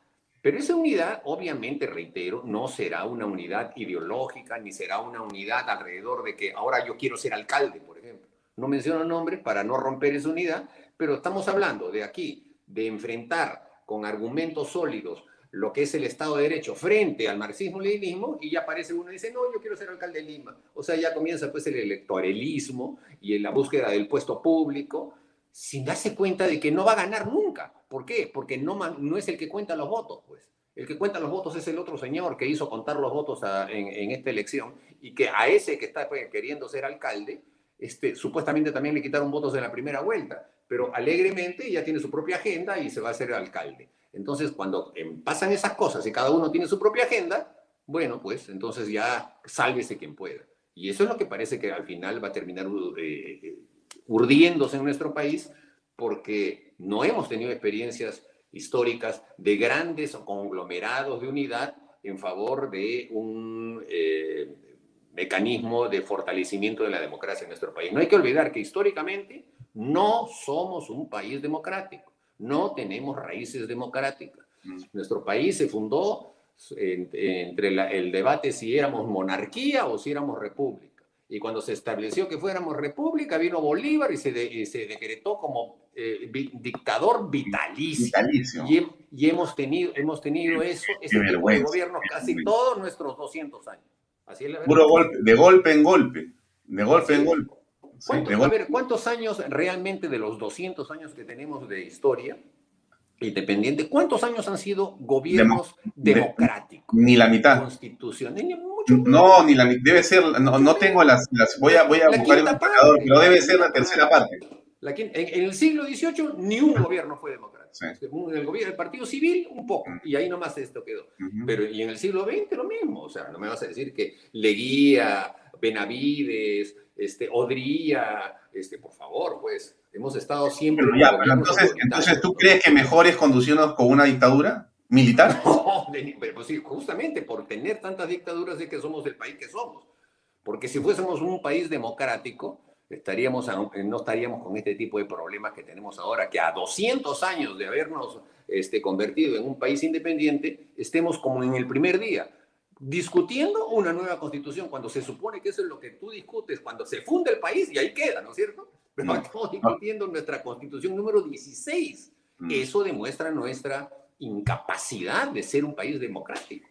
Pero esa unidad, obviamente, reitero, no será una unidad ideológica, ni será una unidad alrededor de que ahora yo quiero ser alcalde, por ejemplo. No menciono nombres para no romper esa unidad, pero estamos hablando de aquí, de enfrentar con argumentos sólidos lo que es el Estado de Derecho frente al marxismo-leninismo y ya aparece uno y dice, no, yo quiero ser alcalde de Lima. O sea, ya comienza pues el electoralismo y la búsqueda del puesto público sin darse cuenta de que no va a ganar nunca. ¿Por qué? Porque no, es el que cuenta los votos, pues. El que cuenta los votos es el otro señor que hizo contar los votos en, esta elección y que a ese que está pues, queriendo ser alcalde, este, supuestamente también le quitaron votos en la primera vuelta, pero alegremente ya tiene su propia agenda y se va a ser alcalde. Entonces, cuando em, pasan esas cosas y cada uno tiene su propia agenda, bueno, pues entonces ya sálvese quien pueda. Y eso es lo que parece que al final va a terminar eh, eh, urdiéndose en nuestro país porque no hemos tenido experiencias históricas de grandes conglomerados de unidad en favor de un eh, mecanismo de fortalecimiento de la democracia en nuestro país. No hay que olvidar que históricamente no somos un país democrático, no tenemos raíces democráticas. Mm. Nuestro país se fundó entre el debate si éramos monarquía o si éramos república. Y cuando se estableció que fuéramos república, vino Bolívar y se, se decretó como eh, dictador vitalicio. Y, hemos, tenido, hemos tenido eso, ese tipo de gobierno casi todos nuestros 200 años. Así es Puro golpe, de golpe en golpe. De golpe en golpe. A ver, ¿cuántos años realmente de los 200 años que tenemos de historia independiente, cuántos años han sido gobiernos democráticos? Ni la mitad. Constitución. No, ni la debe ser, no, no tengo las, las, voy a, voy a buscar un marcador, pero debe ser la tercera parte. en, el siglo XVIII ni un gobierno fue democrático. En el gobierno, el partido civil, un poco, y ahí nomás esto quedó. Pero y en el siglo XX lo mismo, o sea, no me vas a decir que Leguía, Benavides, este, Odría, este, por favor, pues, hemos estado siempre... entonces, entonces, ¿tú crees que mejor es conducirnos con una dictadura? Militar. No, pues sí, justamente por tener tantas dictaduras de que somos el país que somos. Porque si fuésemos un país democrático, estaríamos, no estaríamos con este tipo de problemas que tenemos ahora, que a 200 años de habernos este, convertido en un país independiente, estemos como en el primer día, discutiendo una nueva constitución, cuando se supone que eso es lo que tú discutes, cuando se funda el país y ahí queda, ¿no es cierto? Pero estamos discutiendo nuestra constitución número 16. Mm. Eso demuestra nuestra incapacidad de ser un país democrático.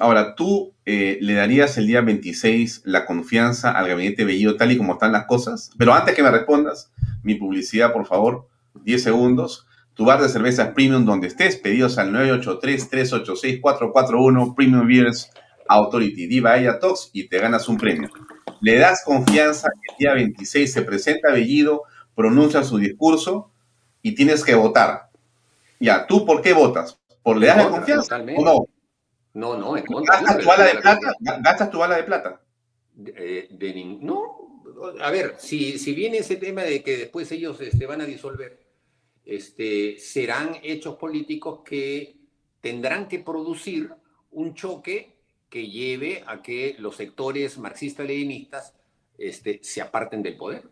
Ahora, ¿tú eh, le darías el día 26 la confianza al gabinete Bellido tal y como están las cosas? Pero antes que me respondas, mi publicidad, por favor, 10 segundos. Tu bar de cervezas premium donde estés, pedidos al 983-386-441 Premium Beers Authority. Diva ella Talks y te ganas un premio. Le das confianza el día 26 se presenta Bellido, pronuncia su discurso y tienes que votar. Ya, ¿tú por qué votas? ¿Por le das la confianza o no? No, no, en contra. ¿Gastas tu bala de plata? ¿Gastas tu bala de plata? De, no, a ver, si, si viene ese tema de que después ellos este, van a disolver, este, serán hechos políticos que tendrán que producir un choque que lleve a que los sectores marxistas-leninistas este, se aparten del poder.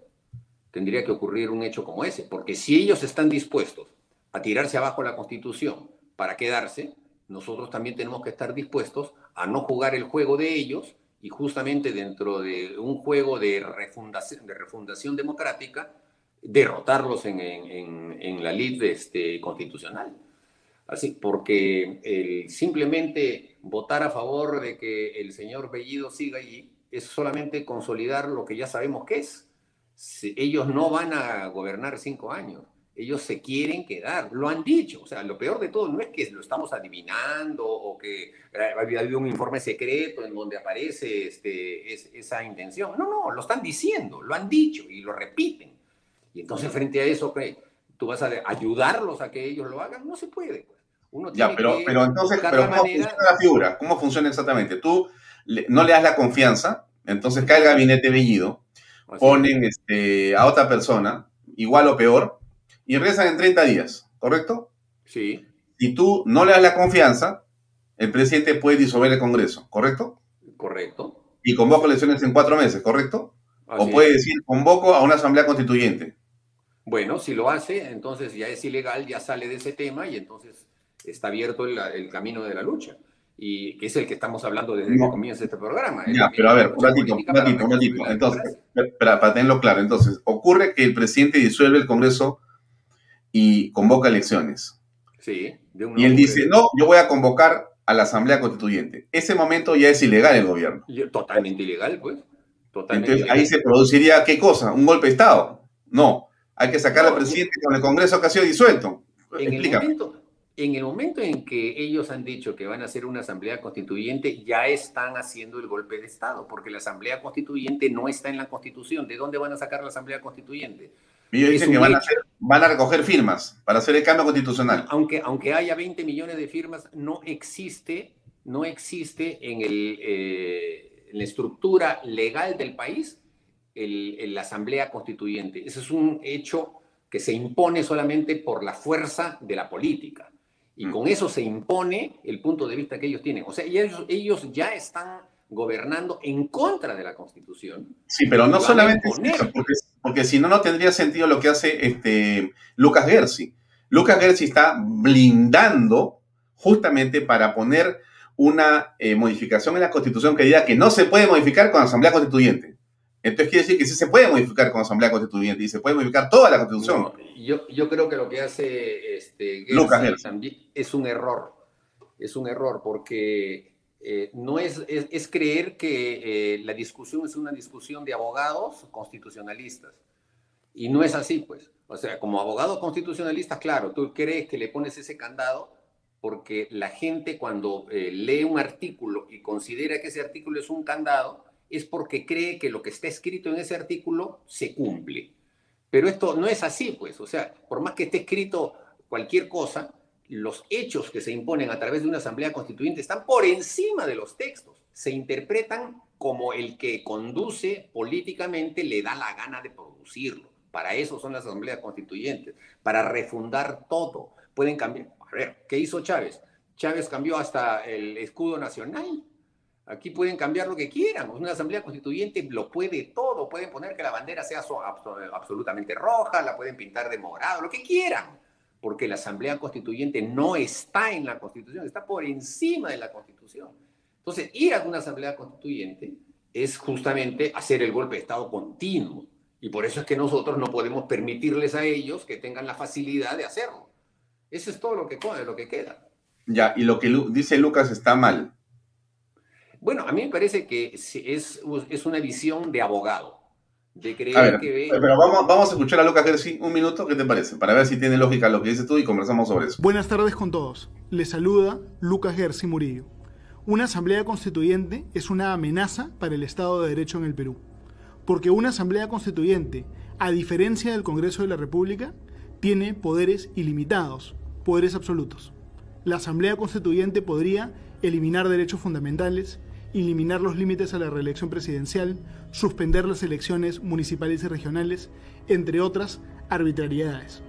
Tendría que ocurrir un hecho como ese, porque si ellos están dispuestos a tirarse abajo la Constitución para quedarse, nosotros también tenemos que estar dispuestos a no jugar el juego de ellos y justamente dentro de un juego de refundación, de refundación democrática, derrotarlos en, en, la lid este, constitucional. Así, porque el simplemente votar a favor de que el señor Bellido siga allí es solamente consolidar lo que ya sabemos que es. ellos no van a gobernar cinco años ellos se quieren quedar, lo han dicho. O sea, lo peor de todo no es que lo estamos adivinando o que ha habido un informe secreto en donde aparece este, esa intención. No, no, lo están diciendo, lo han dicho y lo repiten. Y entonces frente a eso, ¿tú vas a ayudarlos a que ellos lo hagan? No se puede. Pues. Uno ya, pero, pero entonces, pero ¿cómo funciona la figura? ¿Cómo funciona exactamente? Tú no le das la confianza, entonces cae el gabinete bellido, ponen este, a otra persona, igual o peor, y regresan en 30 días, ¿correcto? Sí. Si tú no le das la confianza, el presidente puede disolver el Congreso, ¿correcto? Correcto. Y convoca elecciones en cuatro meses, ¿correcto? o puede decir, convoco a una asamblea constituyente. Bueno, si lo hace, entonces ya es ilegal, ya sale de ese tema y entonces está abierto el, camino de la lucha. Y que es el que estamos hablando desde que comienza este programa. Ya, pero a ver, un ratito, un ratito, un ratito. Entonces, para, para tenerlo claro, entonces, ocurre que el presidente disuelve el Congreso y convoca elecciones. Sí. y él dice, no, yo voy a convocar a la Asamblea Constituyente. Ese momento ya es ilegal el gobierno. Totalmente ilegal, pues. Totalmente Entonces ahí se produciría, ¿qué cosa? ¿Un golpe de Estado? No, hay que sacar al presidente con el Congreso que ha sido disuelto. En el, momento, en el momento en que ellos han dicho que van a hacer una asamblea constituyente, ya están haciendo el golpe de Estado, porque la asamblea constituyente no está en la Constitución. ¿De dónde van a sacar la asamblea constituyente? Ellos dicen que van a, recoger firmas para hacer el cambio constitucional. Aunque, aunque haya 20 millones de firmas, no existe, no existe en, el, eh, la estructura legal del país el, la asamblea constituyente. Ese es un hecho que se impone solamente por la fuerza de la política. Y con eso se impone el punto de vista que ellos tienen. O sea, ellos, ellos ya están gobernando en contra de la Constitución. Sí, pero no solamente eso, porque, porque, si no, no tendría sentido lo que hace este, Lucas Gersi. Lucas Gersi está blindando justamente para poner una eh, modificación en la Constitución que diga que no se puede modificar con Asamblea Constituyente. Entonces quiere decir que sí se puede modificar con Asamblea Constituyente y se puede modificar toda la Constitución. yo, yo, creo que lo que hace este, también es un error. Es un error porque eh, no es, es, creer que eh, la discusión es una discusión de abogados constitucionalistas. Y no es así, pues. O sea, como abogado constitucionalista, claro, tú crees que le pones ese candado porque la gente cuando eh, lee un artículo y considera que ese artículo es un candado, es porque cree que lo que está escrito en ese artículo se cumple. Pero esto no es así, pues. O sea, por más que esté escrito cualquier cosa, los hechos que se imponen a través de una asamblea constituyente están por encima de los textos. Se interpretan como el que conduce políticamente le da la gana de producirlo. Para eso son las asambleas constituyentes, para refundar todo. Pueden cambiar. A ver, ¿qué hizo Chávez? Chávez cambió hasta el escudo nacional. Aquí pueden cambiar lo que quieran. Una asamblea constituyente lo puede todo. Pueden poner que la bandera sea absolutamente roja, la pueden pintar de morado, lo que quieran. Porque la asamblea constituyente no está en la constitución, está por encima de la constitución. Entonces, ir a una asamblea constituyente es justamente hacer el golpe de Estado continuo. Y por eso es que nosotros no podemos permitirles a ellos que tengan la facilidad de hacerlo. Eso es todo lo que, lo que queda. Ya, y lo que dice Lucas está mal. Bueno, a mí me parece que es, es una visión de abogado. De creer que Pero vamos, vamos a escuchar a Lucas Gersi un minuto, ¿qué te parece? Para ver si tiene lógica lo que dices tú y conversamos sobre eso. Buenas tardes con todos. Les saluda Lucas Gersi Murillo. Una asamblea constituyente es una amenaza para el Estado de Derecho en el Perú. Porque una asamblea constituyente, a diferencia del Congreso de la República, tiene poderes ilimitados, poderes absolutos. La asamblea constituyente podría eliminar derechos fundamentales, eliminar los límites a la reelección presidencial, suspender las elecciones municipales y regionales, entre otras arbitrariedades.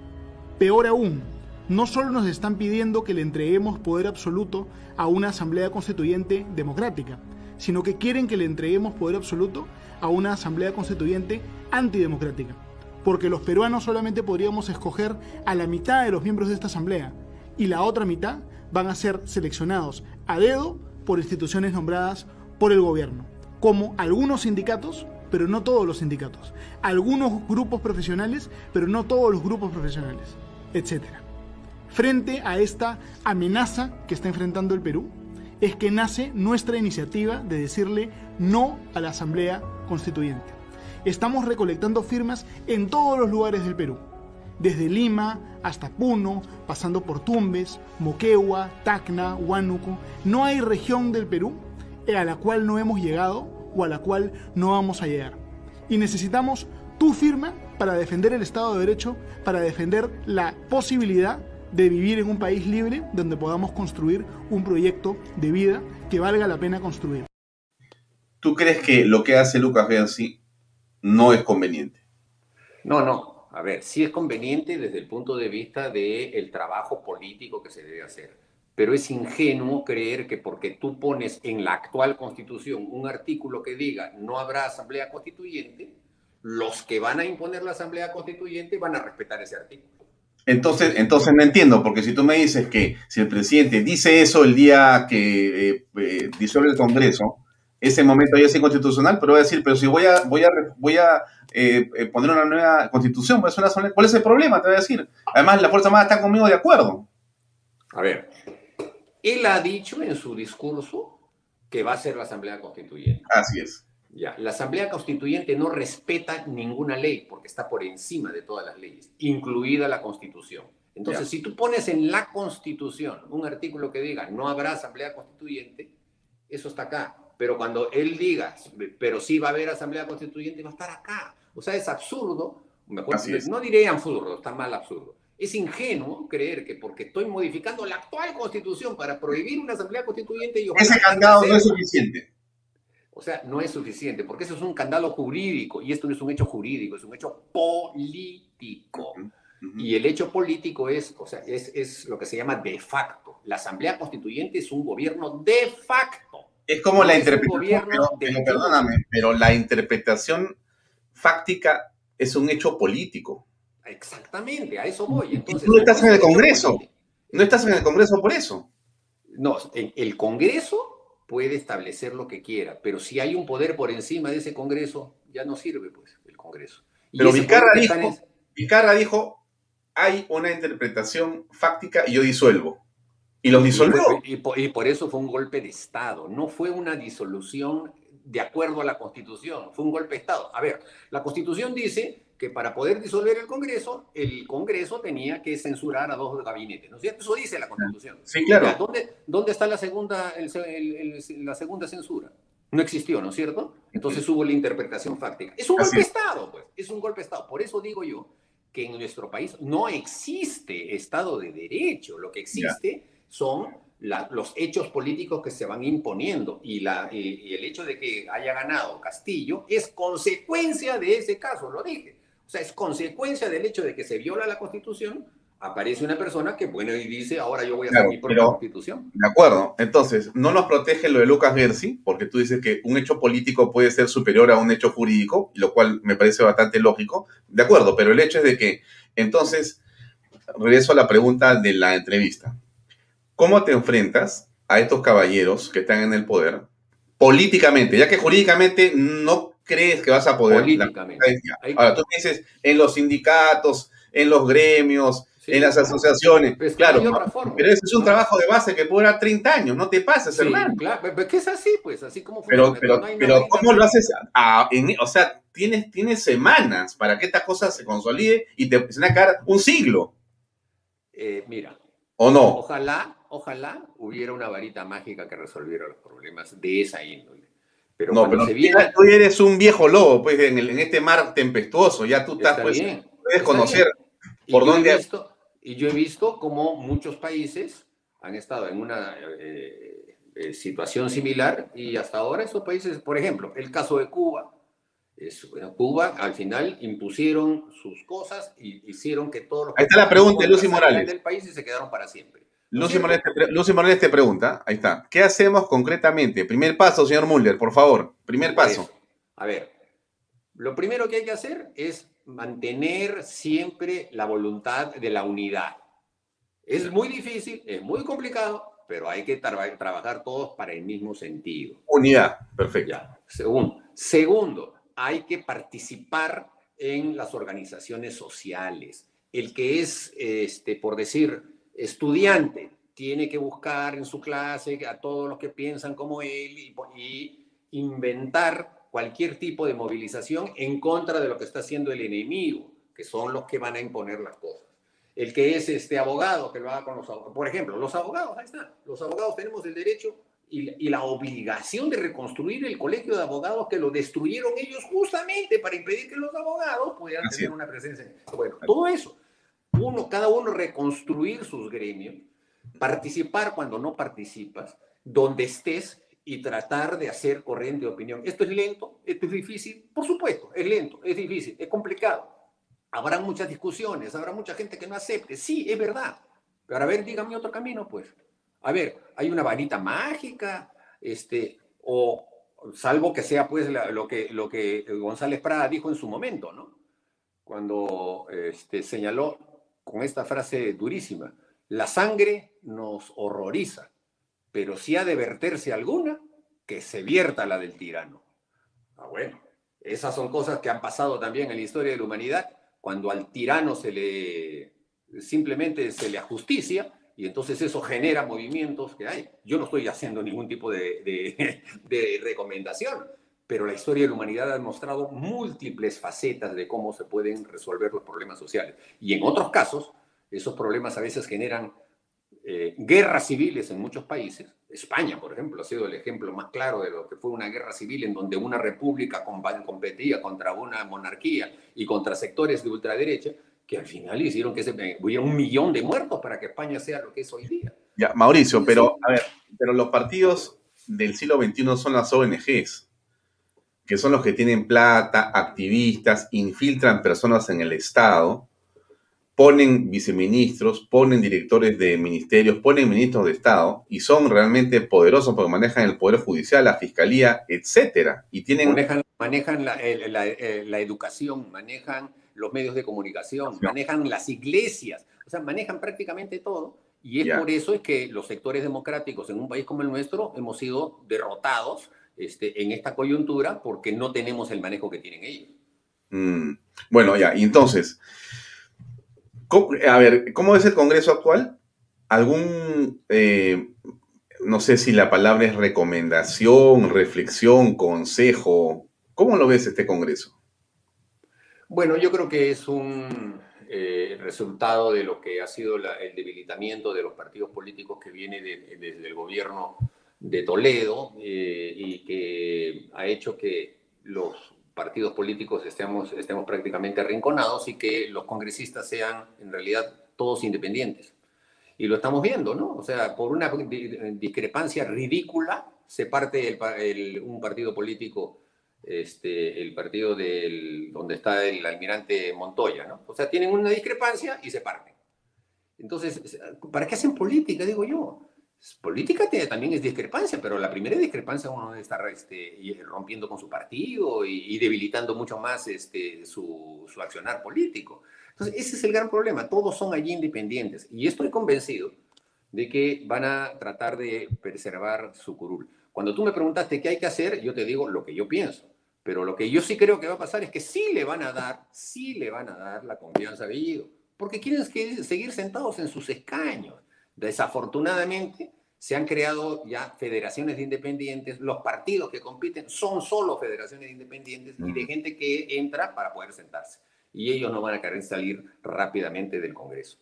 Peor aún, no solo nos están pidiendo que le entreguemos poder absoluto a una asamblea constituyente democrática, sino que quieren que le entreguemos poder absoluto a una asamblea constituyente antidemocrática, porque los peruanos solamente podríamos escoger a la mitad de los miembros de esta asamblea y la otra mitad van a ser seleccionados a dedo por instituciones nombradas por el gobierno, como algunos sindicatos, pero no todos los sindicatos, algunos grupos profesionales, pero no todos los grupos profesionales, etc. Frente a esta amenaza que está enfrentando el Perú, es que nace nuestra iniciativa de decirle no a la Asamblea Constituyente. Estamos recolectando firmas en todos los lugares del Perú, desde Lima hasta Puno, pasando por Tumbes, Moquegua, Tacna, Huánuco. No hay región del Perú a la cual no hemos llegado o a la cual no vamos a llegar. Y necesitamos tu firma para defender el Estado de Derecho, para defender la posibilidad de vivir en un país libre donde podamos construir un proyecto de vida que valga la pena construir. ¿Tú crees que lo que hace Lucas Bianchi no es conveniente? No, no, a ver, sí es conveniente desde el punto de vista del trabajo político que se debe hacer, pero es ingenuo creer que porque tú pones en la actual constitución un artículo que diga no habrá asamblea constituyente, los que van a imponer la asamblea constituyente van a respetar ese artículo. Entonces, entonces no entiendo, porque si tú me dices que si el presidente dice eso el día que eh, eh, disuelve el Congreso, ese momento ya es inconstitucional, pero voy a decir, pero si voy a, voy a, voy a eh, eh, poner una nueva constitución, pues ¿cuál es el problema? Te voy a decir. Además, la Fuerza Armada está conmigo de acuerdo. A ver, él ha dicho en su discurso que va a ser la Asamblea Constituyente. Así es. Ya, la Asamblea Constituyente no respeta ninguna ley porque está por encima de todas las leyes, incluida la Constitución. Entonces, si tú pones en la Constitución un artículo que diga no habrá Asamblea Constituyente, eso está acá. Pero cuando él diga, pero sí va a haber Asamblea Constituyente, va a estar acá. O sea, es absurdo, mejor, no diré absurdo, está mal absurdo. Es ingenuo creer que porque estoy modificando la actual constitución para prohibir una asamblea constituyente... Ese candado no es suficiente. O sea, no es suficiente, porque eso es un candado jurídico y esto no es un hecho jurídico, es un hecho político. Y el hecho político es, o sea, es, es lo que se llama de facto. La asamblea constituyente es un gobierno de facto. Es como la interpretación, pero, perdóname, pero la interpretación fáctica es un hecho político. Exactamente, a eso voy. Entonces, no estás en el Congreso. No estás en el Congreso por eso. No, el Congreso puede establecer lo que quiera, pero si hay un poder por encima de ese Congreso, ya no sirve, pues, el Congreso. pero Vizcarra dijo, Vizcarra dijo, hay una interpretación fáctica y yo disuelvo. Y los disolvió. Y, y, por, eso fue un golpe de Estado, no fue una disolución de acuerdo a la Constitución, fue un golpe de Estado. A ver, la Constitución dice que para poder disolver el Congreso, el Congreso tenía que censurar a dos gabinetes, ¿no es cierto? Eso dice la Constitución. Sí, claro. ¿dónde, ¿Dónde está la segunda, la segunda censura? No existió, ¿no es cierto? Entonces hubo la interpretación fáctica. Es un golpe de Estado, pues, es un golpe de Estado. Por eso digo yo que en nuestro país no existe Estado de Derecho, lo que existe son los hechos políticos que se van imponiendo y, la, y, el hecho de que haya ganado Castillo es consecuencia de ese caso, lo dije. O sea, es consecuencia del hecho de que se viola la Constitución, aparece una persona que, bueno, y dice, ahora yo voy a hacer mi propia Constitución. De acuerdo. Entonces, no nos protege lo de Lucas Gersi, porque tú dices que un hecho político puede ser superior a un hecho jurídico, lo cual me parece bastante lógico. De acuerdo, pero el hecho es de que, entonces, regreso a la pregunta de la entrevista. ¿Cómo te enfrentas a estos caballeros que están en el poder políticamente? Ya que jurídicamente no crees que vas a poder. Políticamente. Ahora, tú dices, en los sindicatos, en los gremios, en las asociaciones. Pues, claro, pero ese es un trabajo de base que puede durar 30 años, no te pases, sí, hermano. Claro, que es así, pues, así como Pero, pero, pero ¿cómo lo haces? o sea, tienes, tienes semanas para que esta cosa se consolide y te empiecen a quedar un siglo. Eh, mira. ¿O no? Ojalá ojalá hubiera una varita mágica que resolviera los problemas de esa índole. Pero no, pero se viene... tú eres un viejo lobo, pues, en, este mar tempestuoso, ya tú estás, pues, puedes conocer por dónde... y yo he visto cómo muchos países han estado en una eh, eh, situación similar y hasta ahora esos países, por ejemplo, el caso de Cuba, es, Cuba al final impusieron sus cosas y hicieron que todos los... Ahí está la pregunta de Lucy Morales. ...del país y se quedaron para siempre. Lucy Morales, te, pregunta, ahí está, ¿qué hacemos concretamente? Primer paso, señor Muller, por favor, primer paso. a ver, lo primero que hay que hacer es mantener siempre la voluntad de la unidad. Es muy difícil, es muy complicado, pero hay que trabajar todos para el mismo sentido. Unidad, perfecto. Segundo, segundo, hay que participar en las organizaciones sociales. El que es, este, por decir, estudiante tiene que buscar en su clase a todos los que piensan como él y, inventar cualquier tipo de movilización en contra de lo que está haciendo el enemigo, que son los que van a imponer las cosas. El que es este abogado, que lo haga con los abogados. Por ejemplo, los abogados, ahí está. Los abogados tenemos el derecho y, la obligación de reconstruir el colegio de abogados que lo destruyeron ellos justamente para impedir que los abogados pudieran tener una presencia. Bueno, todo eso uno, cada uno reconstruir sus gremios, participar cuando no participas, donde estés y tratar de hacer corriente de opinión. Esto es lento, esto es difícil, por supuesto, es lento, es difícil, es complicado. Habrá muchas discusiones, habrá mucha gente que no acepte, sí, es verdad. Pero a ver, dígame otro camino, pues. A ver, hay una varita mágica, este, o salvo que sea pues lo, que, lo que González Prada dijo en su momento, ¿no? Cuando este, señaló con esta frase durísima. La sangre nos horroriza, pero si ha de verterse alguna, que se vierta la del tirano. Ah, bueno, esas son cosas que han pasado también en la historia de la humanidad, cuando al tirano se le simplemente se le ajusticia y entonces eso genera movimientos que hay. Yo no estoy haciendo ningún tipo de, de recomendación, pero la historia de la humanidad ha mostrado múltiples facetas de cómo se pueden resolver los problemas sociales. Y en otros casos, esos problemas a veces generan eh, guerras civiles en muchos países. España, por ejemplo, ha sido el ejemplo más claro de lo que fue una guerra civil en donde una república competía contra una monarquía y contra sectores de ultraderecha, que al final hicieron que se, hubiera un millón de muertos para que España sea lo que es hoy día. Ya, Mauricio, pero a ver, pero los partidos del siglo XXI son las ONGs que son los que tienen plata, activistas, infiltran personas en el Estado, ponen viceministros, ponen directores de ministerios, ponen ministros de Estado y son realmente poderosos porque manejan el poder judicial, la fiscalía, etcétera. Y tienen manejan, manejan la, la, educación, manejan los medios de comunicación, manejan las iglesias, o sea, manejan prácticamente todo Y es por eso es que los sectores democráticos en un país como el nuestro hemos sido derrotados este, en esta coyuntura porque no tenemos el manejo que tienen ellos. Mm. Bueno, ya, y entonces, a ver, ¿cómo es el Congreso actual? ¿Algún, eh, no sé si la palabra es recomendación, reflexión, consejo? ¿Cómo lo ves este Congreso? Bueno, yo creo que es un eh, resultado de lo que ha sido el debilitamiento de los partidos políticos que viene desde el gobierno de Toledo eh, y que ha hecho que los partidos políticos estemos, estemos prácticamente arrinconados y que los congresistas sean en realidad todos independientes. Y lo estamos viendo, ¿no? O sea, por una discrepancia ridícula se parte un partido político, este, el partido del, donde está el almirante Montoya, ¿no? O sea, tienen una discrepancia y se parten. Entonces, ¿para qué hacen política, digo yo? Política también es discrepancia, pero la primera discrepancia uno debe estar este, rompiendo con su partido y, debilitando mucho más este, su, su, accionar político. Entonces, ese es el gran problema. Todos son allí independientes. Y estoy convencido de que van a tratar de preservar su curul. Cuando tú me preguntaste qué hay que hacer, yo te digo lo que yo pienso. Pero lo que yo sí creo que va a pasar es que sí le van a dar, sí le van a dar la confianza a Bellido. Porque quieren seguir sentados en sus escaños. Desafortunadamente, se han creado ya federaciones de independientes, los partidos que compiten son solo federaciones de independientes y de gente que entra para poder sentarse. Y ellos no van a querer salir rápidamente del Congreso.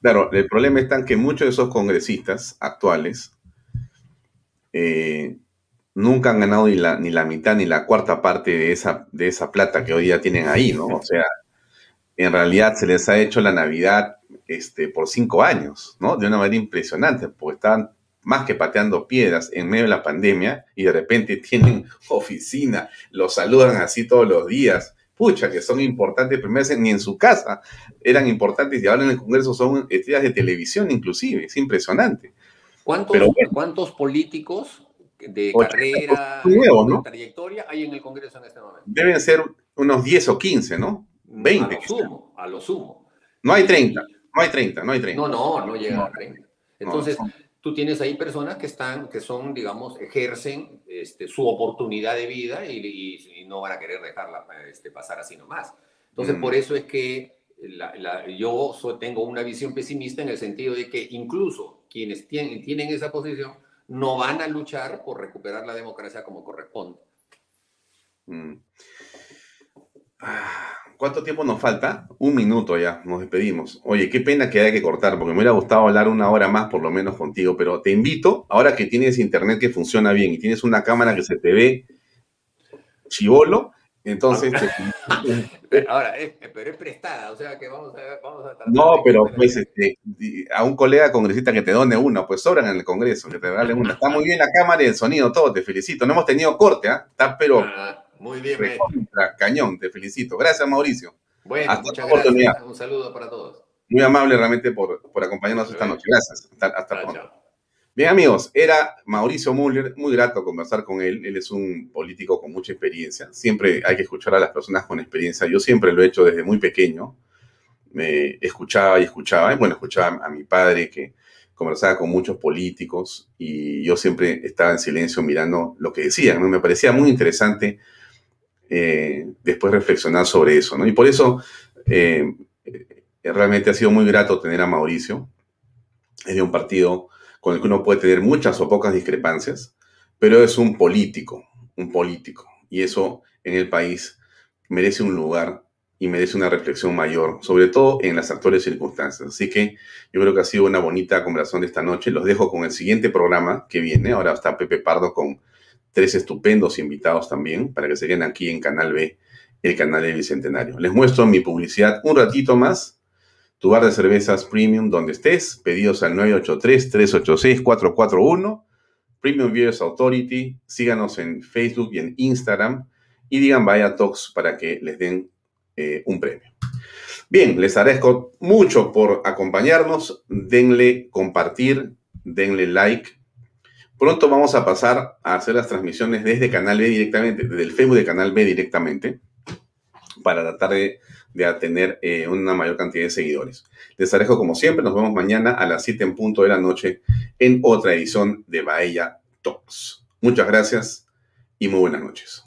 Claro, el problema está en que muchos de esos congresistas actuales eh, nunca han ganado ni la, ni la mitad ni la cuarta parte de esa, de esa plata que hoy día tienen ahí, ¿no? O sea, en realidad se les ha hecho la Navidad este, por cinco años, ¿no? De una manera impresionante, porque estaban más que pateando piedras en medio de la pandemia y de repente tienen oficina, los saludan así todos los días. Pucha, que son importantes, primero ni en su casa eran importantes y ahora en el Congreso son estrellas de televisión inclusive, es impresionante. ¿Cuántos, ¿cuántos políticos de carrera, de trayectoria hay en el Congreso en este momento? Deben ser unos 10 o 15, ¿no? 20. A lo sumo, a lo sumo. No hay 30. No hay 30, no hay 30. No, no, no llega a 30. Entonces, tú tienes ahí personas que están, que son, digamos, ejercen este, su oportunidad de vida y, no van a querer dejarla este, pasar así nomás. Entonces, por eso es que yo tengo una visión pesimista en el sentido de que incluso quienes tienen, tienen esa posición no van a luchar por recuperar la democracia como corresponde. Mm. Ah, ¿Cuánto tiempo nos falta? Un minuto ya, nos despedimos. Oye, qué pena que haya que cortar, porque me hubiera gustado hablar una hora más por lo menos contigo, pero te invito, ahora que tienes internet que funciona bien y tienes una cámara que se te ve chivolo, entonces... ahora, pero es prestada, o sea que vamos a... Vamos a no, pero pues este, a un colega congresista que te done una, pues sobran en el Congreso, que te regalen una. Está muy bien la cámara y el sonido, todo, te felicito. No hemos tenido corte, ¿ah? Está pero... Muy bien, Cañón, te felicito. Gracias, Mauricio. Bueno, Hasta muchas gracias. Un saludo para todos. Muy amable realmente por, por acompañarnos esta noche. Gracias. Hasta, pronto. Bien, amigos, era Mauricio Müller, muy grato conversar con él. Él es un político con mucha experiencia. Siempre hay que escuchar a las personas con experiencia. Yo siempre lo he hecho desde muy pequeño. Me escuchaba y escuchaba. Bueno, escuchaba a mi padre que conversaba con muchos políticos y yo siempre estaba en silencio mirando lo que decían. Me parecía muy interesante eh, después reflexionar sobre eso, ¿no? Y por eso eh, realmente ha sido muy grato tener a Mauricio. Es de un partido con el que uno puede tener muchas o pocas discrepancias, pero es un político, un político. Y eso en el país merece un lugar y merece una reflexión mayor, sobre todo en las actuales circunstancias. Así que yo creo que ha sido una bonita conversación de esta noche. Los dejo con el siguiente programa que viene. Ahora está Pepe Pardo con tres estupendos invitados también para que se queden aquí en Canal B, el canal del Bicentenario. Les muestro mi publicidad un ratito más. Tu bar de cervezas premium donde estés. Pedidos al 983-386-441. Premium Beers Authority. Síganos en Facebook y en Instagram. Y digan vaya Talks para que les den eh, un premio. Bien, les agradezco mucho por acompañarnos. Denle compartir, denle like Pronto vamos a pasar a hacer las transmisiones desde Canal B directamente, desde el Facebook de Canal B directamente, para tratar de, de tener eh, una mayor cantidad de seguidores. Les dejo como siempre, nos vemos mañana a las 7 en punto de la noche en otra edición de Bahía Talks. Muchas gracias y muy buenas noches.